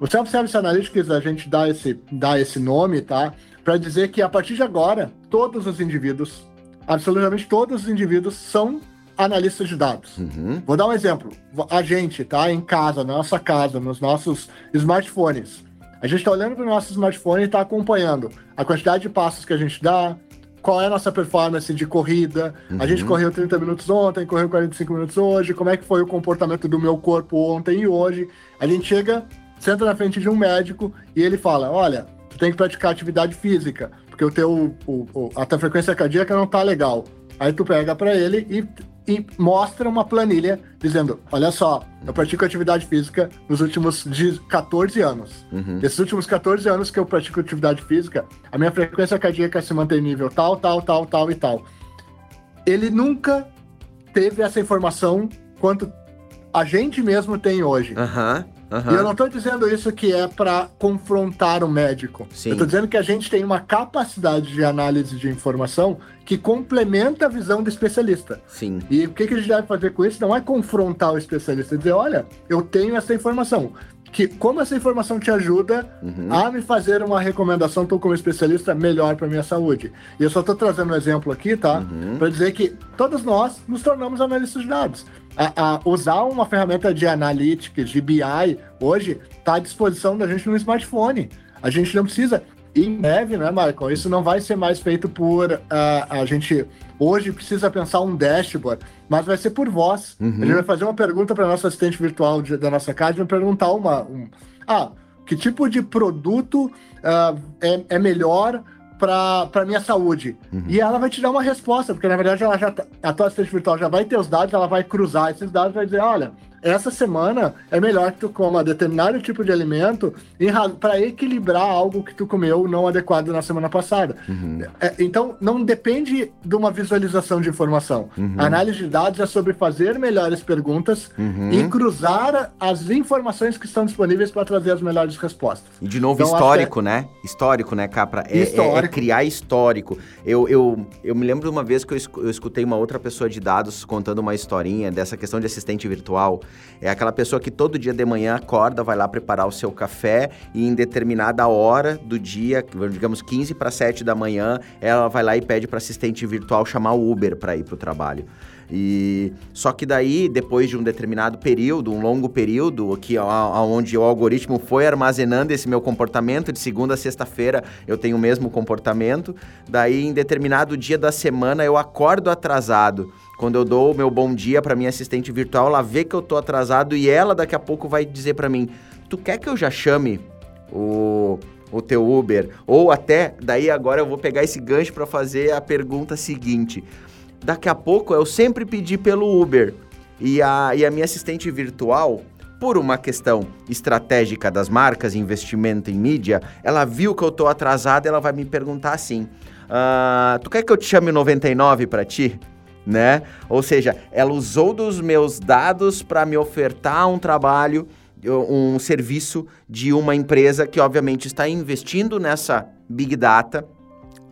O self-service analytics a gente dá esse, dá esse nome, tá? Para dizer que a partir de agora, todos os indivíduos, absolutamente todos os indivíduos são analistas de dados. Uhum. Vou dar um exemplo. A gente, tá? Em casa, na nossa casa, nos nossos smartphones. A gente está olhando para o nosso smartphone e está acompanhando a quantidade de passos que a gente dá, qual é a nossa performance de corrida. Uhum. A gente uhum. correu 30 minutos ontem, correu 45 minutos hoje, como é que foi o comportamento do meu corpo ontem e hoje. A gente chega, senta na frente de um médico e ele fala: olha, tu tem que praticar atividade física, porque o teu, o, o, a tua frequência cardíaca não tá legal. Aí tu pega para ele e e mostra uma planilha dizendo: olha só, eu pratico atividade física nos últimos 14 anos. Uhum. Esses últimos 14 anos que eu pratico atividade física, a minha frequência cardíaca se mantém nível tal, tal, tal, tal e tal. Ele nunca teve essa informação quanto a gente mesmo tem hoje. Aham. Uhum. Uhum. E eu não estou dizendo isso que é para confrontar o médico. Sim. Eu estou dizendo que a gente tem uma capacidade de análise de informação que complementa a visão do especialista. Sim. E o que, que a gente deve fazer com isso não é confrontar o especialista, é dizer, olha, eu tenho essa informação que como essa informação te ajuda uhum. a me fazer uma recomendação, tu como especialista, melhor para minha saúde. E eu só estou trazendo um exemplo aqui, tá? Uhum. Para dizer que todos nós nos tornamos analistas de dados. A, a usar uma ferramenta de analytics, de BI, hoje, está à disposição da gente no smartphone. A gente não precisa em breve, né, Michael? Isso não vai ser mais feito por uh, a gente hoje precisa pensar um dashboard, mas vai ser por voz. Uhum. Gente vai fazer uma pergunta para nosso assistente virtual de, da nossa casa, vai perguntar uma, um, ah, que tipo de produto uh, é, é melhor para minha saúde. Uhum. E ela vai te dar uma resposta, porque na verdade ela já tá, a tua assistente virtual já vai ter os dados, ela vai cruzar esses dados e vai dizer, olha, essa semana é melhor que tu coma determinado tipo de alimento para equilibrar algo que tu comeu não adequado na semana passada. Uhum. É, então, não depende de uma visualização de informação. Uhum. A análise de dados é sobre fazer melhores perguntas uhum. e cruzar as informações que estão disponíveis para trazer as melhores respostas. E de novo, então, histórico, é... né? Histórico, né, Capra? É, histórico. É, é, criar histórico. Eu, eu, eu me lembro de uma vez que eu escutei uma outra pessoa de dados contando uma historinha dessa questão de assistente virtual. É aquela pessoa que todo dia de manhã acorda, vai lá preparar o seu café e em determinada hora do dia, digamos 15 para 7 da manhã, ela vai lá e pede para assistente virtual chamar o Uber para ir para o trabalho. E só que daí, depois de um determinado período, um longo período, que onde o algoritmo foi armazenando esse meu comportamento de segunda a sexta-feira, eu tenho o mesmo comportamento. Daí, em determinado dia da semana, eu acordo atrasado. Quando eu dou o meu bom dia para minha assistente virtual, ela vê que eu tô atrasado e ela daqui a pouco vai dizer para mim: "Tu quer que eu já chame o o teu Uber?" Ou até daí agora eu vou pegar esse gancho para fazer a pergunta seguinte. Daqui a pouco eu sempre pedi pelo Uber e a, e a minha assistente virtual por uma questão estratégica das marcas, investimento em mídia, ela viu que eu tô atrasado, ela vai me perguntar assim: ah, tu quer que eu te chame 99 para ti? Né? Ou seja, ela usou dos meus dados para me ofertar um trabalho, um serviço de uma empresa que obviamente está investindo nessa big data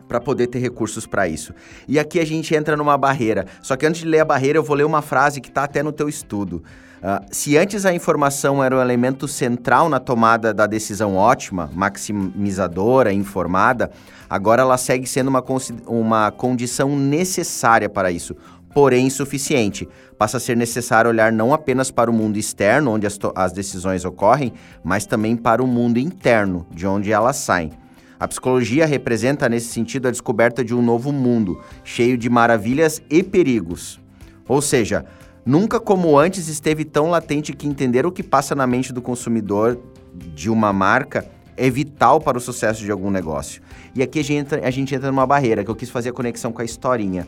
para poder ter recursos para isso. E aqui a gente entra numa barreira. Só que antes de ler a barreira, eu vou ler uma frase que está até no teu estudo. Uh, se antes a informação era um elemento central na tomada da decisão ótima, maximizadora, informada, agora ela segue sendo uma, uma condição necessária para isso, porém insuficiente. Passa a ser necessário olhar não apenas para o mundo externo, onde as, as decisões ocorrem, mas também para o mundo interno, de onde elas saem. A psicologia representa, nesse sentido, a descoberta de um novo mundo, cheio de maravilhas e perigos. Ou seja, Nunca como antes esteve tão latente que entender o que passa na mente do consumidor de uma marca é vital para o sucesso de algum negócio. E aqui a gente entra, a gente entra numa barreira, que eu quis fazer a conexão com a historinha.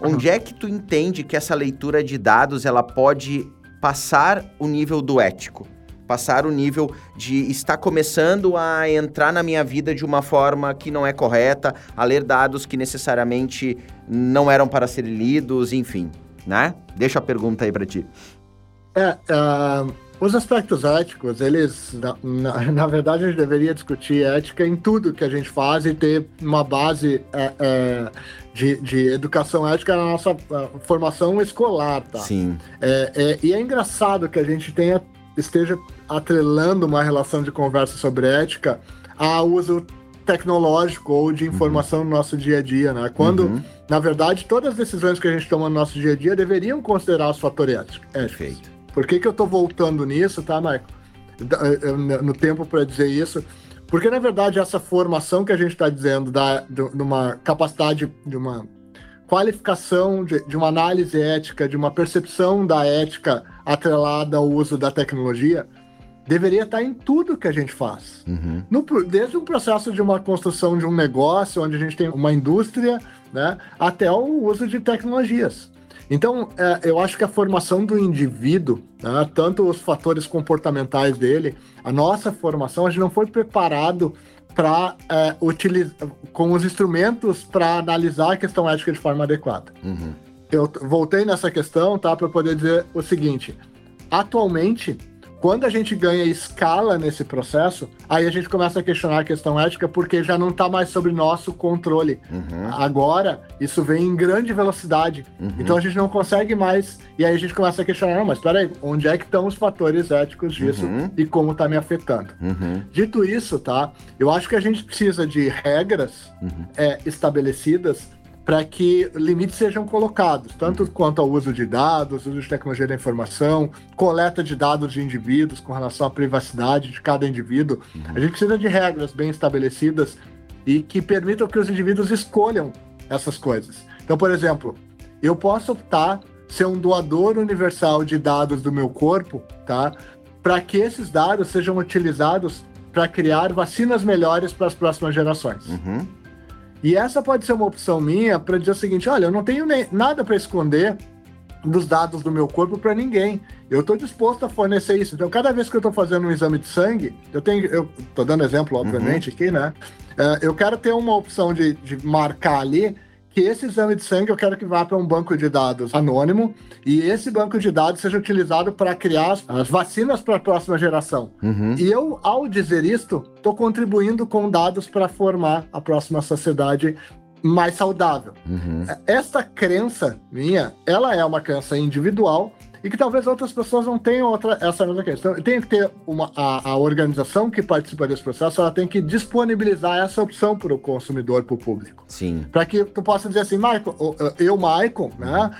Onde é que tu entende que essa leitura de dados ela pode passar o nível do ético? Passar o nível de estar começando a entrar na minha vida de uma forma que não é correta, a ler dados que necessariamente não eram para ser lidos, enfim né? Deixa a pergunta aí para ti. É, uh, os aspectos éticos, eles, na, na, (laughs) na, verdade, a gente deveria discutir ética em tudo que a gente faz e ter uma base é, é, de, de educação ética na nossa formação escolar, tá? Sim. É, é, e é engraçado que a gente tenha, esteja atrelando uma relação de conversa sobre ética ao uso tecnológico ou de informação uhum. no nosso dia a dia, né? Quando, uhum. na verdade, todas as decisões que a gente toma no nosso dia a dia deveriam considerar os fatores éticos. Perfeito. Por que, que eu tô voltando nisso, tá, Michael? Eh, eh, no tempo para dizer isso. Porque, na verdade, essa formação que a gente está dizendo da, de, de uma capacidade, de uma qualificação, de, de uma análise ética, de uma percepção da ética atrelada ao uso da tecnologia, deveria estar em tudo que a gente faz. Uhum. No, desde o processo de uma construção de um negócio, onde a gente tem uma indústria, né, até o uso de tecnologias. Então, é, eu acho que a formação do indivíduo, né, tanto os fatores comportamentais dele, a nossa formação, a gente não foi preparado para é, utilizar com os instrumentos para analisar a questão ética de forma adequada. Uhum. Eu voltei nessa questão, tá, para poder dizer o seguinte: atualmente Quando a gente ganha escala nesse processo, aí a gente começa a questionar a questão ética, porque já não está mais sob nosso controle. Uhum. Agora, isso vem em grande velocidade. Uhum. Então a gente não consegue mais. E aí a gente começa a questionar: não, mas peraí, onde é que estão os fatores éticos disso uhum. e como está me afetando? Uhum. Dito isso, tá? Eu acho que a gente precisa de regras uhum. é, estabelecidas para que limites sejam colocados, tanto quanto ao uso de dados, uso de tecnologia da informação, coleta de dados de indivíduos com relação à privacidade de cada indivíduo. Uhum. A gente precisa de regras bem estabelecidas e que permitam que os indivíduos escolham essas coisas. Então, por exemplo, eu posso optar ser um doador universal de dados do meu corpo, tá? Para que esses dados sejam utilizados para criar vacinas melhores para as próximas gerações. Uhum. E essa pode ser uma opção minha para dizer o seguinte: olha, eu não tenho nem, nada para esconder dos dados do meu corpo para ninguém. Eu estou disposto a fornecer isso. Então, cada vez que eu estou fazendo um exame de sangue, eu tenho, eu estou dando exemplo, obviamente, uhum. aqui, né? Uh, eu quero ter uma opção de, de marcar ali que esse exame de sangue eu quero que vá para um banco de dados anônimo e esse banco de dados seja utilizado para criar as vacinas para a próxima geração. Uhum. E eu, ao dizer isto, estou contribuindo com dados para formar a próxima sociedade mais saudável. Uhum. Esta crença minha, ela é uma crença individual e que talvez outras pessoas não tenham outra, essa mesma questão. Tem que ter uma, a, a organização que participa desse processo, ela tem que disponibilizar essa opção para o consumidor, para o público. Sim. Para que tu possa dizer assim, Michael, eu, Michael, né,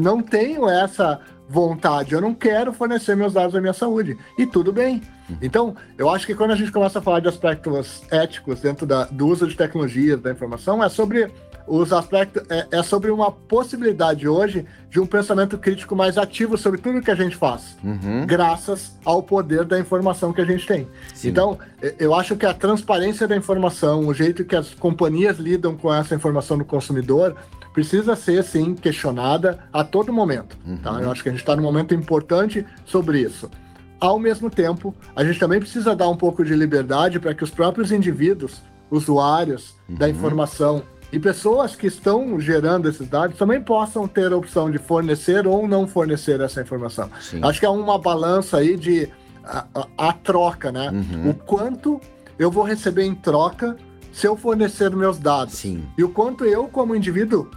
não tenho essa vontade, eu não quero fornecer meus dados da minha saúde. E tudo bem. Então, eu acho que quando a gente começa a falar de aspectos éticos dentro da, do uso de tecnologias, da informação, é sobre os aspectos é, é, sobre uma possibilidade hoje de um pensamento crítico mais ativo sobre tudo que a gente faz, uhum. graças ao poder da informação que a gente tem. Sim. Então, eu acho que a transparência da informação, o jeito que as companhias lidam com essa informação do consumidor, precisa ser sim questionada a todo momento. Tá? Uhum. Tá? Eu acho que a gente está num momento importante sobre isso. Ao mesmo tempo, a gente também precisa dar um pouco de liberdade para que os próprios indivíduos, usuários uhum. da informação, e pessoas que estão gerando esses dados também possam ter a opção de fornecer ou não fornecer essa informação. Sim. Acho que é uma balança aí de a, a, a troca, né? Uhum. O quanto eu vou receber em troca se eu fornecer meus dados. Sim. E o quanto eu, como indivíduo,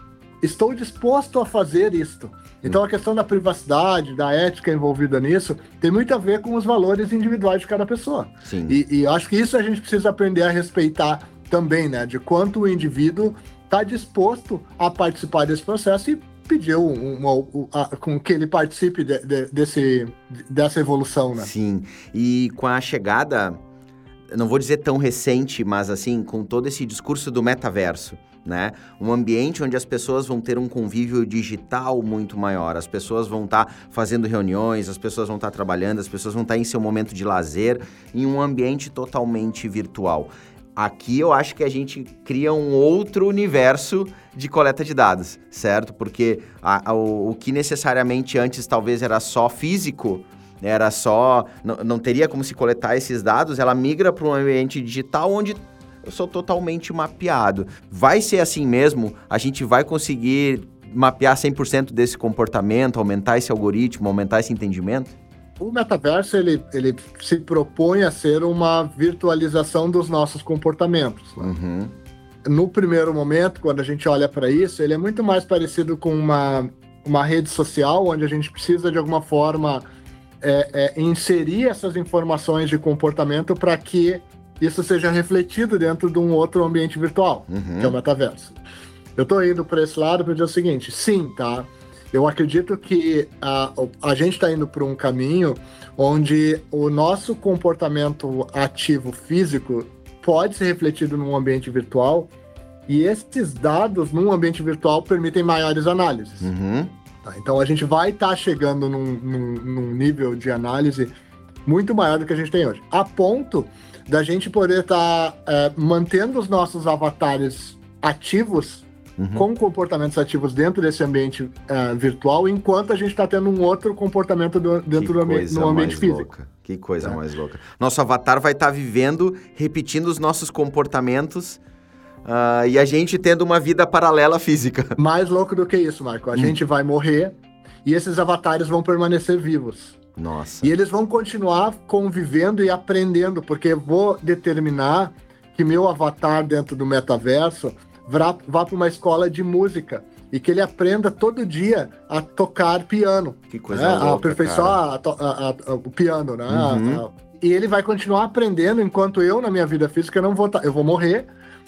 estou disposto a fazer isto. Então a questão da privacidade, da ética envolvida nisso, tem muito a ver com os valores individuais de cada pessoa. Sim. E, e acho que isso a gente precisa aprender a respeitar também, né? De quanto o indivíduo está disposto a participar desse processo e pediu uma, uma, a, com que ele participe de, de, desse, dessa evolução, né? Sim, e com a chegada, não vou dizer tão recente, mas assim, com todo esse discurso do metaverso, né? Um ambiente onde as pessoas vão ter um convívio digital muito maior, as pessoas vão estar tá fazendo reuniões, as pessoas vão estar tá trabalhando, as pessoas vão estar tá em seu momento de lazer em um ambiente totalmente virtual. Aqui eu acho que a gente cria um outro universo de coleta de dados, certo? Porque a, a, o, o, que necessariamente antes talvez era só físico, era só. Não, não teria como se coletar esses dados, ela migra para um ambiente digital onde eu sou totalmente mapeado. Vai ser assim mesmo? A gente vai conseguir mapear 100% desse comportamento, aumentar esse algoritmo, aumentar esse entendimento? O metaverso ele, ele se propõe a ser uma virtualização dos nossos comportamentos. Né? Uhum. No primeiro momento, quando a gente olha para isso, ele é muito mais parecido com uma, uma rede social, onde a gente precisa de alguma forma é, é, inserir essas informações de comportamento para que isso seja refletido dentro de um outro ambiente virtual, uhum. que é o metaverso. Eu estou indo para esse lado para dizer o seguinte: sim, tá? Eu acredito que a, a gente está indo para um caminho onde o nosso comportamento ativo físico pode ser refletido num ambiente virtual e esses dados num ambiente virtual permitem maiores análises. Uhum. Tá, então a gente vai estar tá chegando num, num, num, nível de análise muito maior do que a gente tem hoje, a ponto da gente poder estar tá, é, mantendo os nossos avatares ativos uhum. com comportamentos ativos dentro desse ambiente uh, virtual, enquanto a gente está tendo um outro comportamento do, dentro do ambiente, no ambiente físico. Louca. Que coisa é. mais louca. Nosso avatar vai estar tá vivendo, repetindo os nossos comportamentos. Uh, e a gente tendo uma vida paralela física. (laughs) Mais louco do que isso, Marco. A hum. gente vai morrer e esses avatares vão permanecer vivos. Nossa. E eles vão continuar convivendo e aprendendo, porque eu vou determinar que meu avatar dentro do metaverso vá, vá para uma escola de música e que ele aprenda todo dia a tocar piano. Que coisa né? louca, A aperfeiçoar a- a- a- o piano, né? Uhum. A- e ele vai continuar aprendendo enquanto eu, na minha vida física, não vou eu vou morrer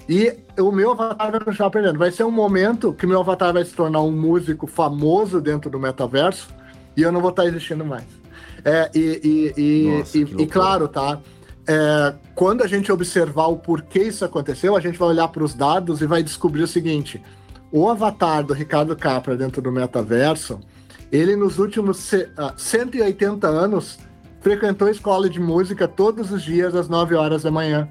e o meu avatar vai continuar aprendendo. Vai ser um momento que meu avatar vai se tornar um músico famoso dentro do metaverso e eu não vou estar existindo mais. É, e, e, e, Nossa, e- e claro, tá? É, quando a gente observar o porquê isso aconteceu, a gente vai olhar para os dados e vai descobrir o seguinte: o avatar do Ricardo Capra dentro do metaverso, ele nos últimos ce- ah, 180 anos frequentou a escola de música todos os dias às 9 horas da manhã.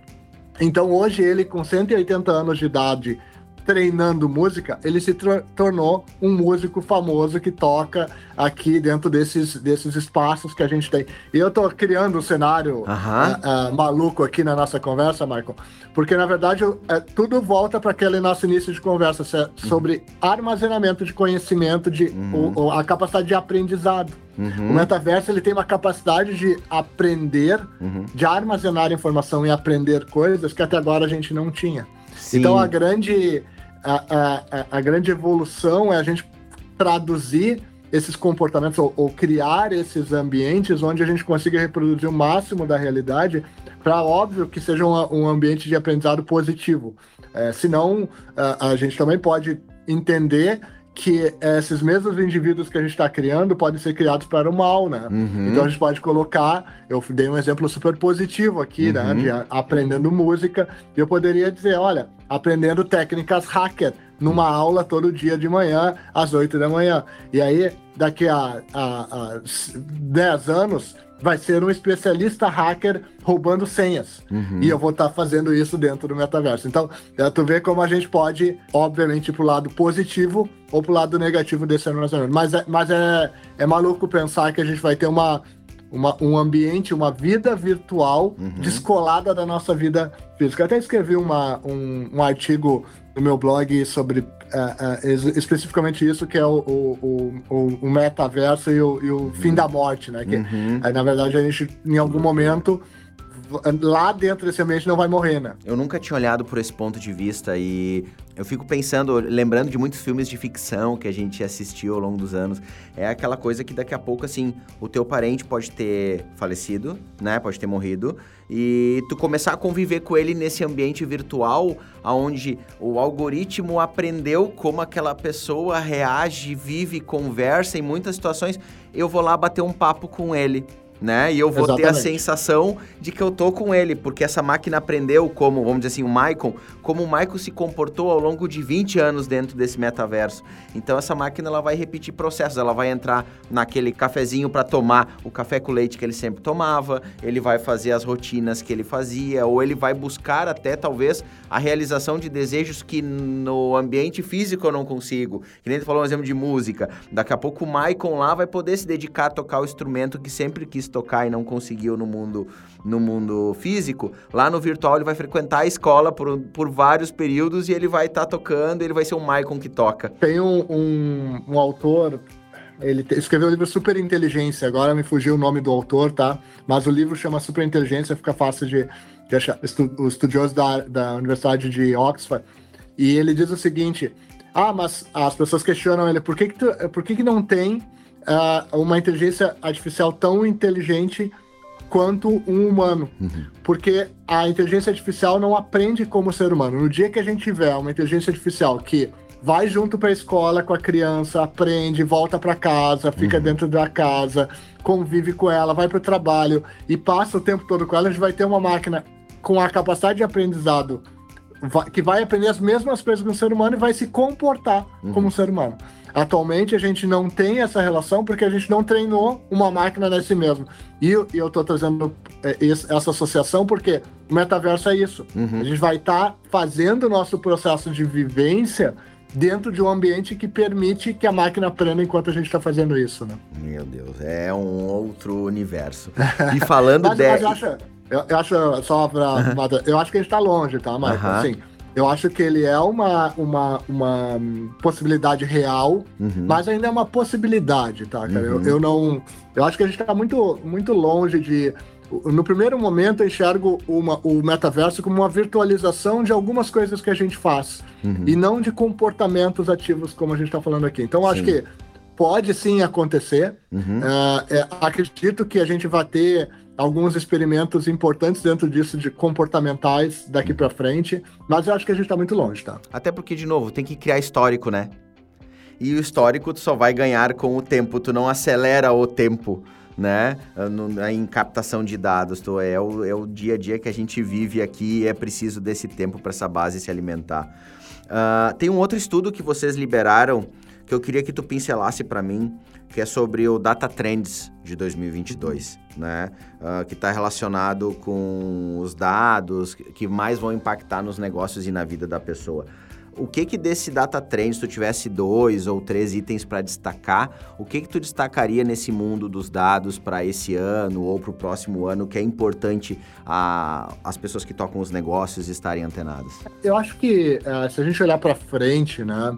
Então hoje ele, com 180 anos de idade, treinando música, ele se tornou um músico famoso que toca aqui dentro desses, desses espaços que a gente tem. E eu tô criando um cenário ah, ah, maluco aqui na nossa conversa, Michael, porque na verdade eu- é, tudo volta para aquele nosso início de conversa se- sobre armazenamento de conhecimento, de Uhum. o- o- a capacidade de aprendizado. O Uhum. metaverso ele tem uma capacidade de aprender, Uhum. de armazenar informação e aprender coisas que até agora a gente não tinha. Sim. Então a grande, a, a, a- grande evolução é a gente traduzir esses comportamentos ou, ou criar esses ambientes onde a gente consiga reproduzir o máximo da realidade para óbvio que seja um, um ambiente de aprendizado positivo. É, senão a, a gente também pode entender que esses mesmos indivíduos que a gente está criando podem ser criados para o mal, né? Uhum. Então a gente pode colocar, eu dei um exemplo super positivo aqui, né? Uhum. De a- aprendendo música. E eu poderia dizer, olha, aprendendo técnicas hacker numa aula todo dia de manhã, às 8 da manhã. E aí, daqui a, a, a 10 anos, vai ser um especialista hacker roubando senhas. Uhum. E eu vou estar fazendo isso dentro do metaverso. Então, é, tu vê como a gente pode, obviamente, ir pro lado positivo ou pro lado negativo desse relacionamento. Mas, é, mas é, é maluco pensar que a gente vai ter uma, uma, um ambiente, uma vida virtual Uhum. descolada da nossa vida física. Eu até escrevi uma, um, um artigo no meu blog sobre é, ex- especificamente isso, que é o, o, o, o metaverso e o, e o fim da morte, né? Que, Uhum. Aí, na verdade, a gente, em algum momento, lá dentro desse ambiente não vai morrer, né? Eu nunca tinha olhado por esse ponto de vista e eu fico pensando, lembrando de muitos filmes de ficção que a gente assistiu ao longo dos anos. É aquela coisa que daqui a pouco, assim, o teu parente pode ter falecido, né? Pode ter morrido. E tu começar a conviver com ele nesse ambiente virtual, onde o algoritmo aprendeu como aquela pessoa reage, vive, conversa em muitas situações. Eu vou lá bater um papo com ele. Né? E eu vou ter a Exatamente. sensação de que eu tô com ele, porque essa máquina aprendeu como, vamos dizer assim, o Michael, como o Michael se comportou ao longo de 20 anos dentro desse metaverso. Então essa máquina ela vai repetir processos, ela vai entrar naquele cafezinho para tomar o café com leite que ele sempre tomava, ele vai fazer as rotinas que ele fazia, ou ele vai buscar até talvez a realização de desejos que no ambiente físico eu não consigo. Que nem tu falou um exemplo de música. Daqui a pouco o Michael lá vai poder se dedicar a tocar o instrumento que sempre quis tocar e não conseguiu no mundo no mundo físico, lá no virtual ele vai frequentar a escola por, por vários períodos e ele vai estar tocando, ele vai ser o Maicon que toca. Tem um, um, um autor, ele escreveu o livro Super Inteligência, agora me fugiu o nome do autor, tá? Mas o livro chama Super Inteligência, fica fácil de, de achar. Estu, o estudioso da, da Universidade de Oxford. E ele diz o seguinte: ah, mas as pessoas questionam ele, por que, que, tu- por que, que não tem ah, uma inteligência artificial tão inteligente quanto um humano? Porque a inteligência artificial não aprende como ser humano. No dia que a gente tiver uma inteligência artificial que vai junto para a escola com a criança, aprende, volta para casa, fica dentro da casa, convive com ela, vai para o trabalho e passa o tempo todo com ela, a gente vai ter uma máquina com a capacidade de aprendizado que vai aprender as mesmas coisas que um ser humano e vai se comportar como um ser humano. Atualmente a gente não tem essa relação porque a gente não treinou uma máquina nesse mesmo. E eu, e eu tô trazendo é, essa associação porque o metaverso é isso. Uhum. A gente vai estar fazendo o nosso processo de vivência dentro de um ambiente que permite que a máquina aprenda enquanto a gente está fazendo isso, né? Meu Deus, é um outro universo. E falando (laughs) Mas, de... mas eu acho, eu, eu acho só pra, eu acho que a gente tá longe, tá, Marco? Aham. Assim, Eu acho que ele é uma, uma, uma possibilidade real, uhum. mas ainda é uma possibilidade, tá, cara? Uhum. Eu, eu não. Eu acho que a gente está muito, muito longe de. No primeiro momento, eu enxergo uma, o metaverso como uma virtualização de algumas coisas que a gente faz, uhum. e não de comportamentos ativos, como a gente está falando aqui. Então, eu acho que pode sim acontecer. Uhum. Uh, é, acredito que a gente vai ter alguns experimentos importantes dentro disso de comportamentais daqui para frente, mas eu acho que a gente está muito longe, tá? Até porque de novo, tem que criar histórico, né? E o histórico tu só vai ganhar com o tempo, tu não acelera o tempo, né? No, em captação de dados, é, o, é o dia a dia que a gente vive aqui e é preciso desse tempo para essa base se alimentar. Uh, tem um outro estudo que vocês liberaram que eu queria que tu pincelasse para mim, que é sobre o Data Trends de 2022, né? Uh, que está relacionado com os dados que mais vão impactar nos negócios e na vida da pessoa. O que que desse Data Trends, se tu tivesse dois ou três itens para destacar, o que que tu destacaria nesse mundo dos dados para esse ano ou para o próximo ano que é importante a, as pessoas que tocam os negócios estarem antenadas? Eu acho que uh, se a gente olhar para frente, né?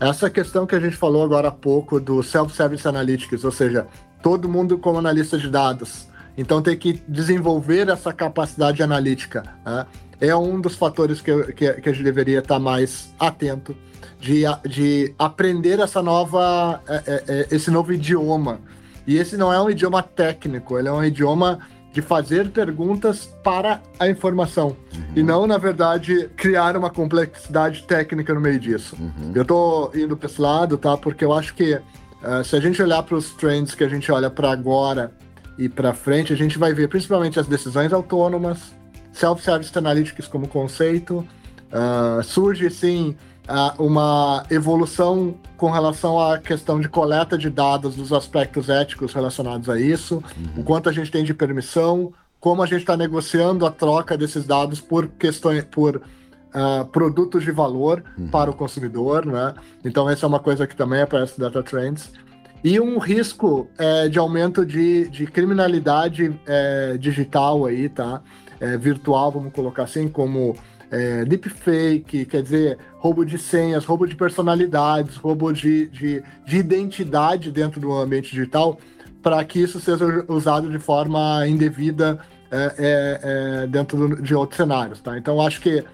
Essa questão que a gente falou agora há pouco do Self-Service Analytics, ou seja, todo mundo como analista de dados. Então tem que desenvolver essa capacidade analítica. Né? É um dos fatores que, que, que, a gente deveria estar mais atento de, de aprender essa nova, é, é, é, esse novo idioma. E esse não é um idioma técnico, ele é um idioma de fazer perguntas para a informação uhum. e não, na verdade, criar uma complexidade técnica no meio disso. Uhum. Eu estou indo para esse lado, tá? Porque eu acho que uh, se a gente olhar para os trends que a gente olha para agora e para frente, a gente vai ver principalmente as decisões autônomas, self-service analytics como conceito, uh, surge sim uma evolução com relação à questão de coleta de dados, dos aspectos éticos relacionados a isso, uhum. o quanto a gente tem de permissão, como a gente está negociando a troca desses dados por questões, por uh, produtos de valor uhum. para o consumidor, né? Então essa é uma coisa que também aparece no Data Trends. E um risco é, de aumento de, de criminalidade é, digital aí, tá? É, virtual, vamos colocar assim, como é, deepfake, quer dizer, roubo de senhas, roubo de personalidades, roubo de, de, de identidade dentro do ambiente digital, para que isso seja usado de forma indevida é, é, é dentro de outros cenários. Tá? Então, acho que, é,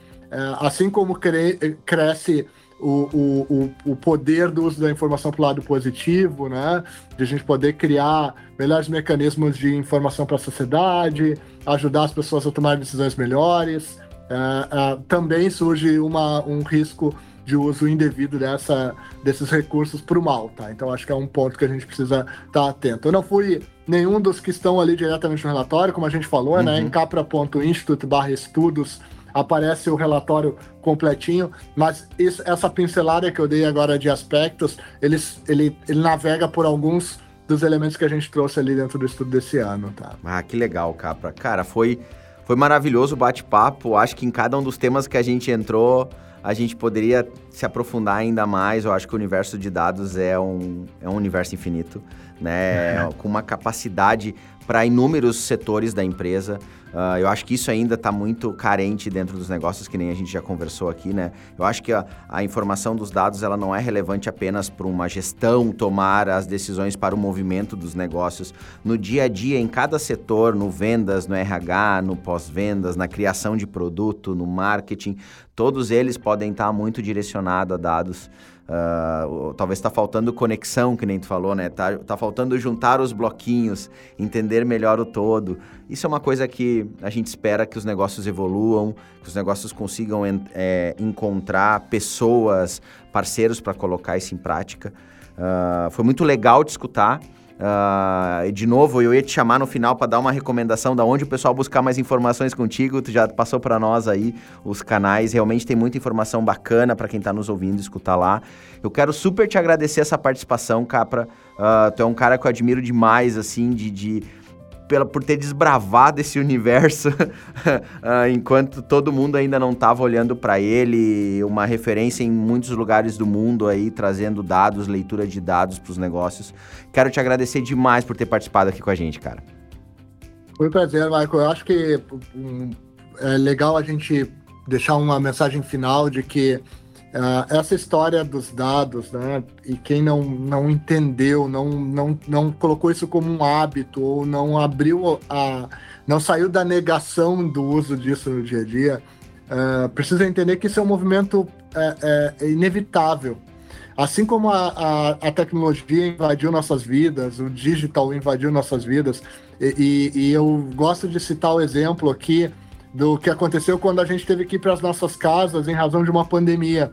assim como cre cresce o, o, o poder do uso da informação para o lado positivo, né? De a gente poder criar melhores mecanismos de informação para a sociedade, ajudar as pessoas a tomar decisões melhores. Uh, uh, também surge uma, um risco de uso indevido dessa, desses recursos para o mal, tá? Então acho que é um ponto que a gente precisa estar tá atento. Eu não fui nenhum dos que estão ali diretamente no relatório, como a gente falou, né? uhum. né? Em capra.institute barra estudos aparece o relatório completinho, mas isso, essa pincelada que eu dei agora de aspectos, eles, ele, ele navega por alguns dos elementos que a gente trouxe ali dentro do estudo desse ano, tá? Ah, que legal, Capra. Cara, foi foi maravilhoso o bate-papo. Acho que em cada um dos temas que a gente entrou, a gente poderia se aprofundar ainda mais. Eu acho que o universo de dados é um, é um universo infinito, né? É. (laughs) Com uma capacidade para inúmeros setores da empresa. Uh, eu acho que isso ainda está muito carente dentro dos negócios, que nem a gente já conversou aqui, né? Eu acho que a, a informação dos dados ela não é relevante apenas para uma gestão tomar as decisões para o movimento dos negócios. No dia a dia, em cada setor, no vendas, no RH, no pós-vendas, na criação de produto, no marketing, todos eles podem estar tá muito direcionados a dados. Uh, talvez está faltando conexão, que nem tu falou, né? Tá, tá faltando juntar os bloquinhos, entender melhor o todo. Isso é uma coisa que a gente espera que os negócios evoluam, que os negócios consigam é, encontrar pessoas, parceiros para colocar isso em prática. Uh, foi muito legal te escutar. Uh, de novo, eu ia te chamar no final para dar uma recomendação da onde o pessoal buscar mais informações contigo. Tu já passou para nós aí os canais. Realmente tem muita informação bacana para quem está nos ouvindo escutar lá. Eu quero super te agradecer essa participação, Capra. Uh, tu é um cara que eu admiro demais, assim, de, de pela, por ter desbravado esse universo uh, (laughs) enquanto todo mundo ainda não estava olhando para ele, uma referência em muitos lugares do mundo aí, trazendo dados, leitura de dados para os negócios. Quero te agradecer demais por ter participado aqui com a gente, cara. Foi um prazer, Michael. Eu acho que um, é legal a gente deixar uma mensagem final de que Uh, essa história dos dados, né? E quem não, não entendeu, não, não, não colocou isso como um hábito, ou não abriu a. não saiu da negação do uso disso no dia a dia, uh, precisa entender que isso é um movimento é, é inevitável. Assim como a, a, a, tecnologia invadiu nossas vidas, o digital invadiu nossas vidas, e, e, e eu gosto de citar o exemplo aqui do que aconteceu quando a gente teve que ir para as nossas casas em razão de uma pandemia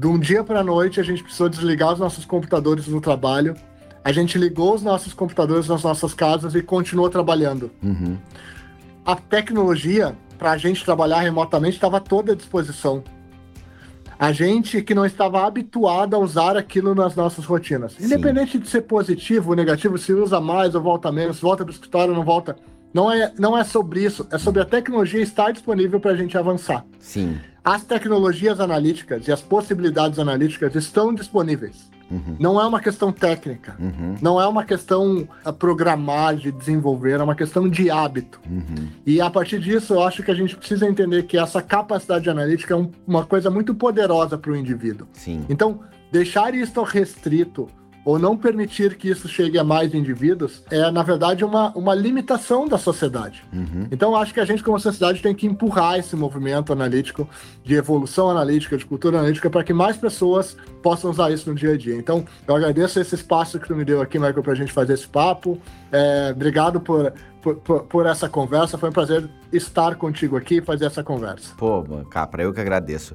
de um dia para a noite, a gente precisou desligar os nossos computadores no trabalho. A gente ligou os nossos computadores nas nossas casas e continuou trabalhando. Uhum. A tecnologia, para a gente trabalhar remotamente, estava toda à disposição. A gente que não estava habituado a usar aquilo nas nossas rotinas. Sim. Independente de ser positivo ou negativo, se usa mais ou volta menos, volta para o escritório ou não volta. Não é, não é sobre isso, é sobre a tecnologia estar disponível para a gente avançar. Sim. As tecnologias analíticas e as possibilidades analíticas estão disponíveis. Uhum. Não é uma questão técnica, uhum. não é uma questão a programar, de desenvolver, é uma questão de hábito. Uhum. E a partir disso, eu acho que a gente precisa entender que essa capacidade analítica é um, uma coisa muito poderosa para o indivíduo. Sim. Então, deixar isso restrito ou não permitir que isso chegue a mais indivíduos é, na verdade, uma, uma limitação da sociedade. Uhum. Então, acho que a gente, como sociedade, tem que empurrar esse movimento analítico, de evolução analítica, de cultura analítica, para que mais pessoas possam usar isso no dia a dia. Então, eu agradeço esse espaço que tu me deu aqui, Michael, para a gente fazer esse papo. É, obrigado por, por, por, por, essa conversa. Foi um prazer estar contigo aqui e fazer essa conversa. Pô, Capra, eu que agradeço.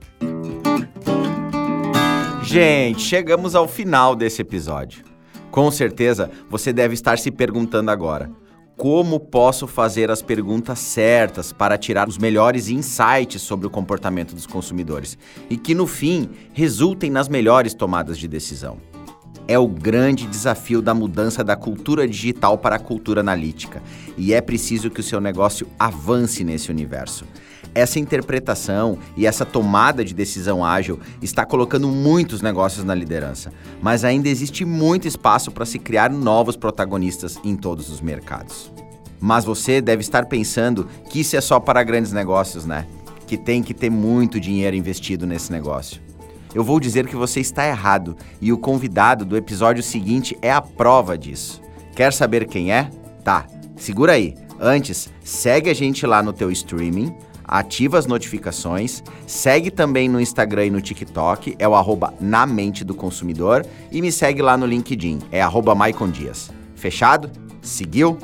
Gente, chegamos ao final desse episódio. Com certeza você deve estar se perguntando agora: como posso fazer as perguntas certas para tirar os melhores insights sobre o comportamento dos consumidores e que no fim resultem nas melhores tomadas de decisão? É o grande desafio da mudança da cultura digital para a cultura analítica e é preciso que o seu negócio avance nesse universo. Essa interpretação e essa tomada de decisão ágil está colocando muitos negócios na liderança, mas ainda existe muito espaço para se criar novos protagonistas em todos os mercados. Mas você deve estar pensando que isso é só para grandes negócios, né? Que tem que ter muito dinheiro investido nesse negócio. Eu vou dizer que você está errado e o convidado do episódio seguinte é a prova disso. Quer saber quem é? Tá, segura aí. Antes, segue a gente lá no teu streaming ativa as notificações, segue também no Instagram e no TikTok, é o arroba na mente do consumidor, e me segue lá no LinkedIn, é arroba Dias. Fechado? Seguiu?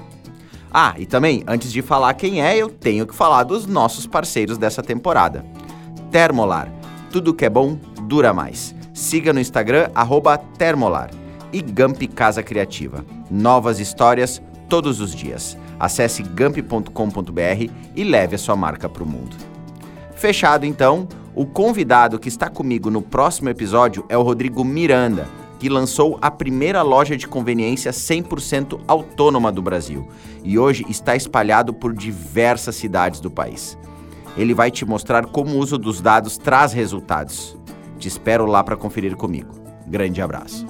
Ah, e também, antes de falar quem é, eu tenho que falar dos nossos parceiros dessa temporada. Termolar, tudo que é bom dura mais. Siga no Instagram, arroba Termolar. E Gamp Casa Criativa, novas histórias todos os dias. Acesse gamp.com.br e leve a sua marca para o mundo. Fechado então, o convidado que está comigo no próximo episódio é o Rodrigo Miranda, que lançou a primeira loja de conveniência 100% autônoma do Brasil e hoje está espalhado por diversas cidades do país. Ele vai te mostrar como o uso dos dados traz resultados. Te espero lá para conferir comigo. Grande abraço.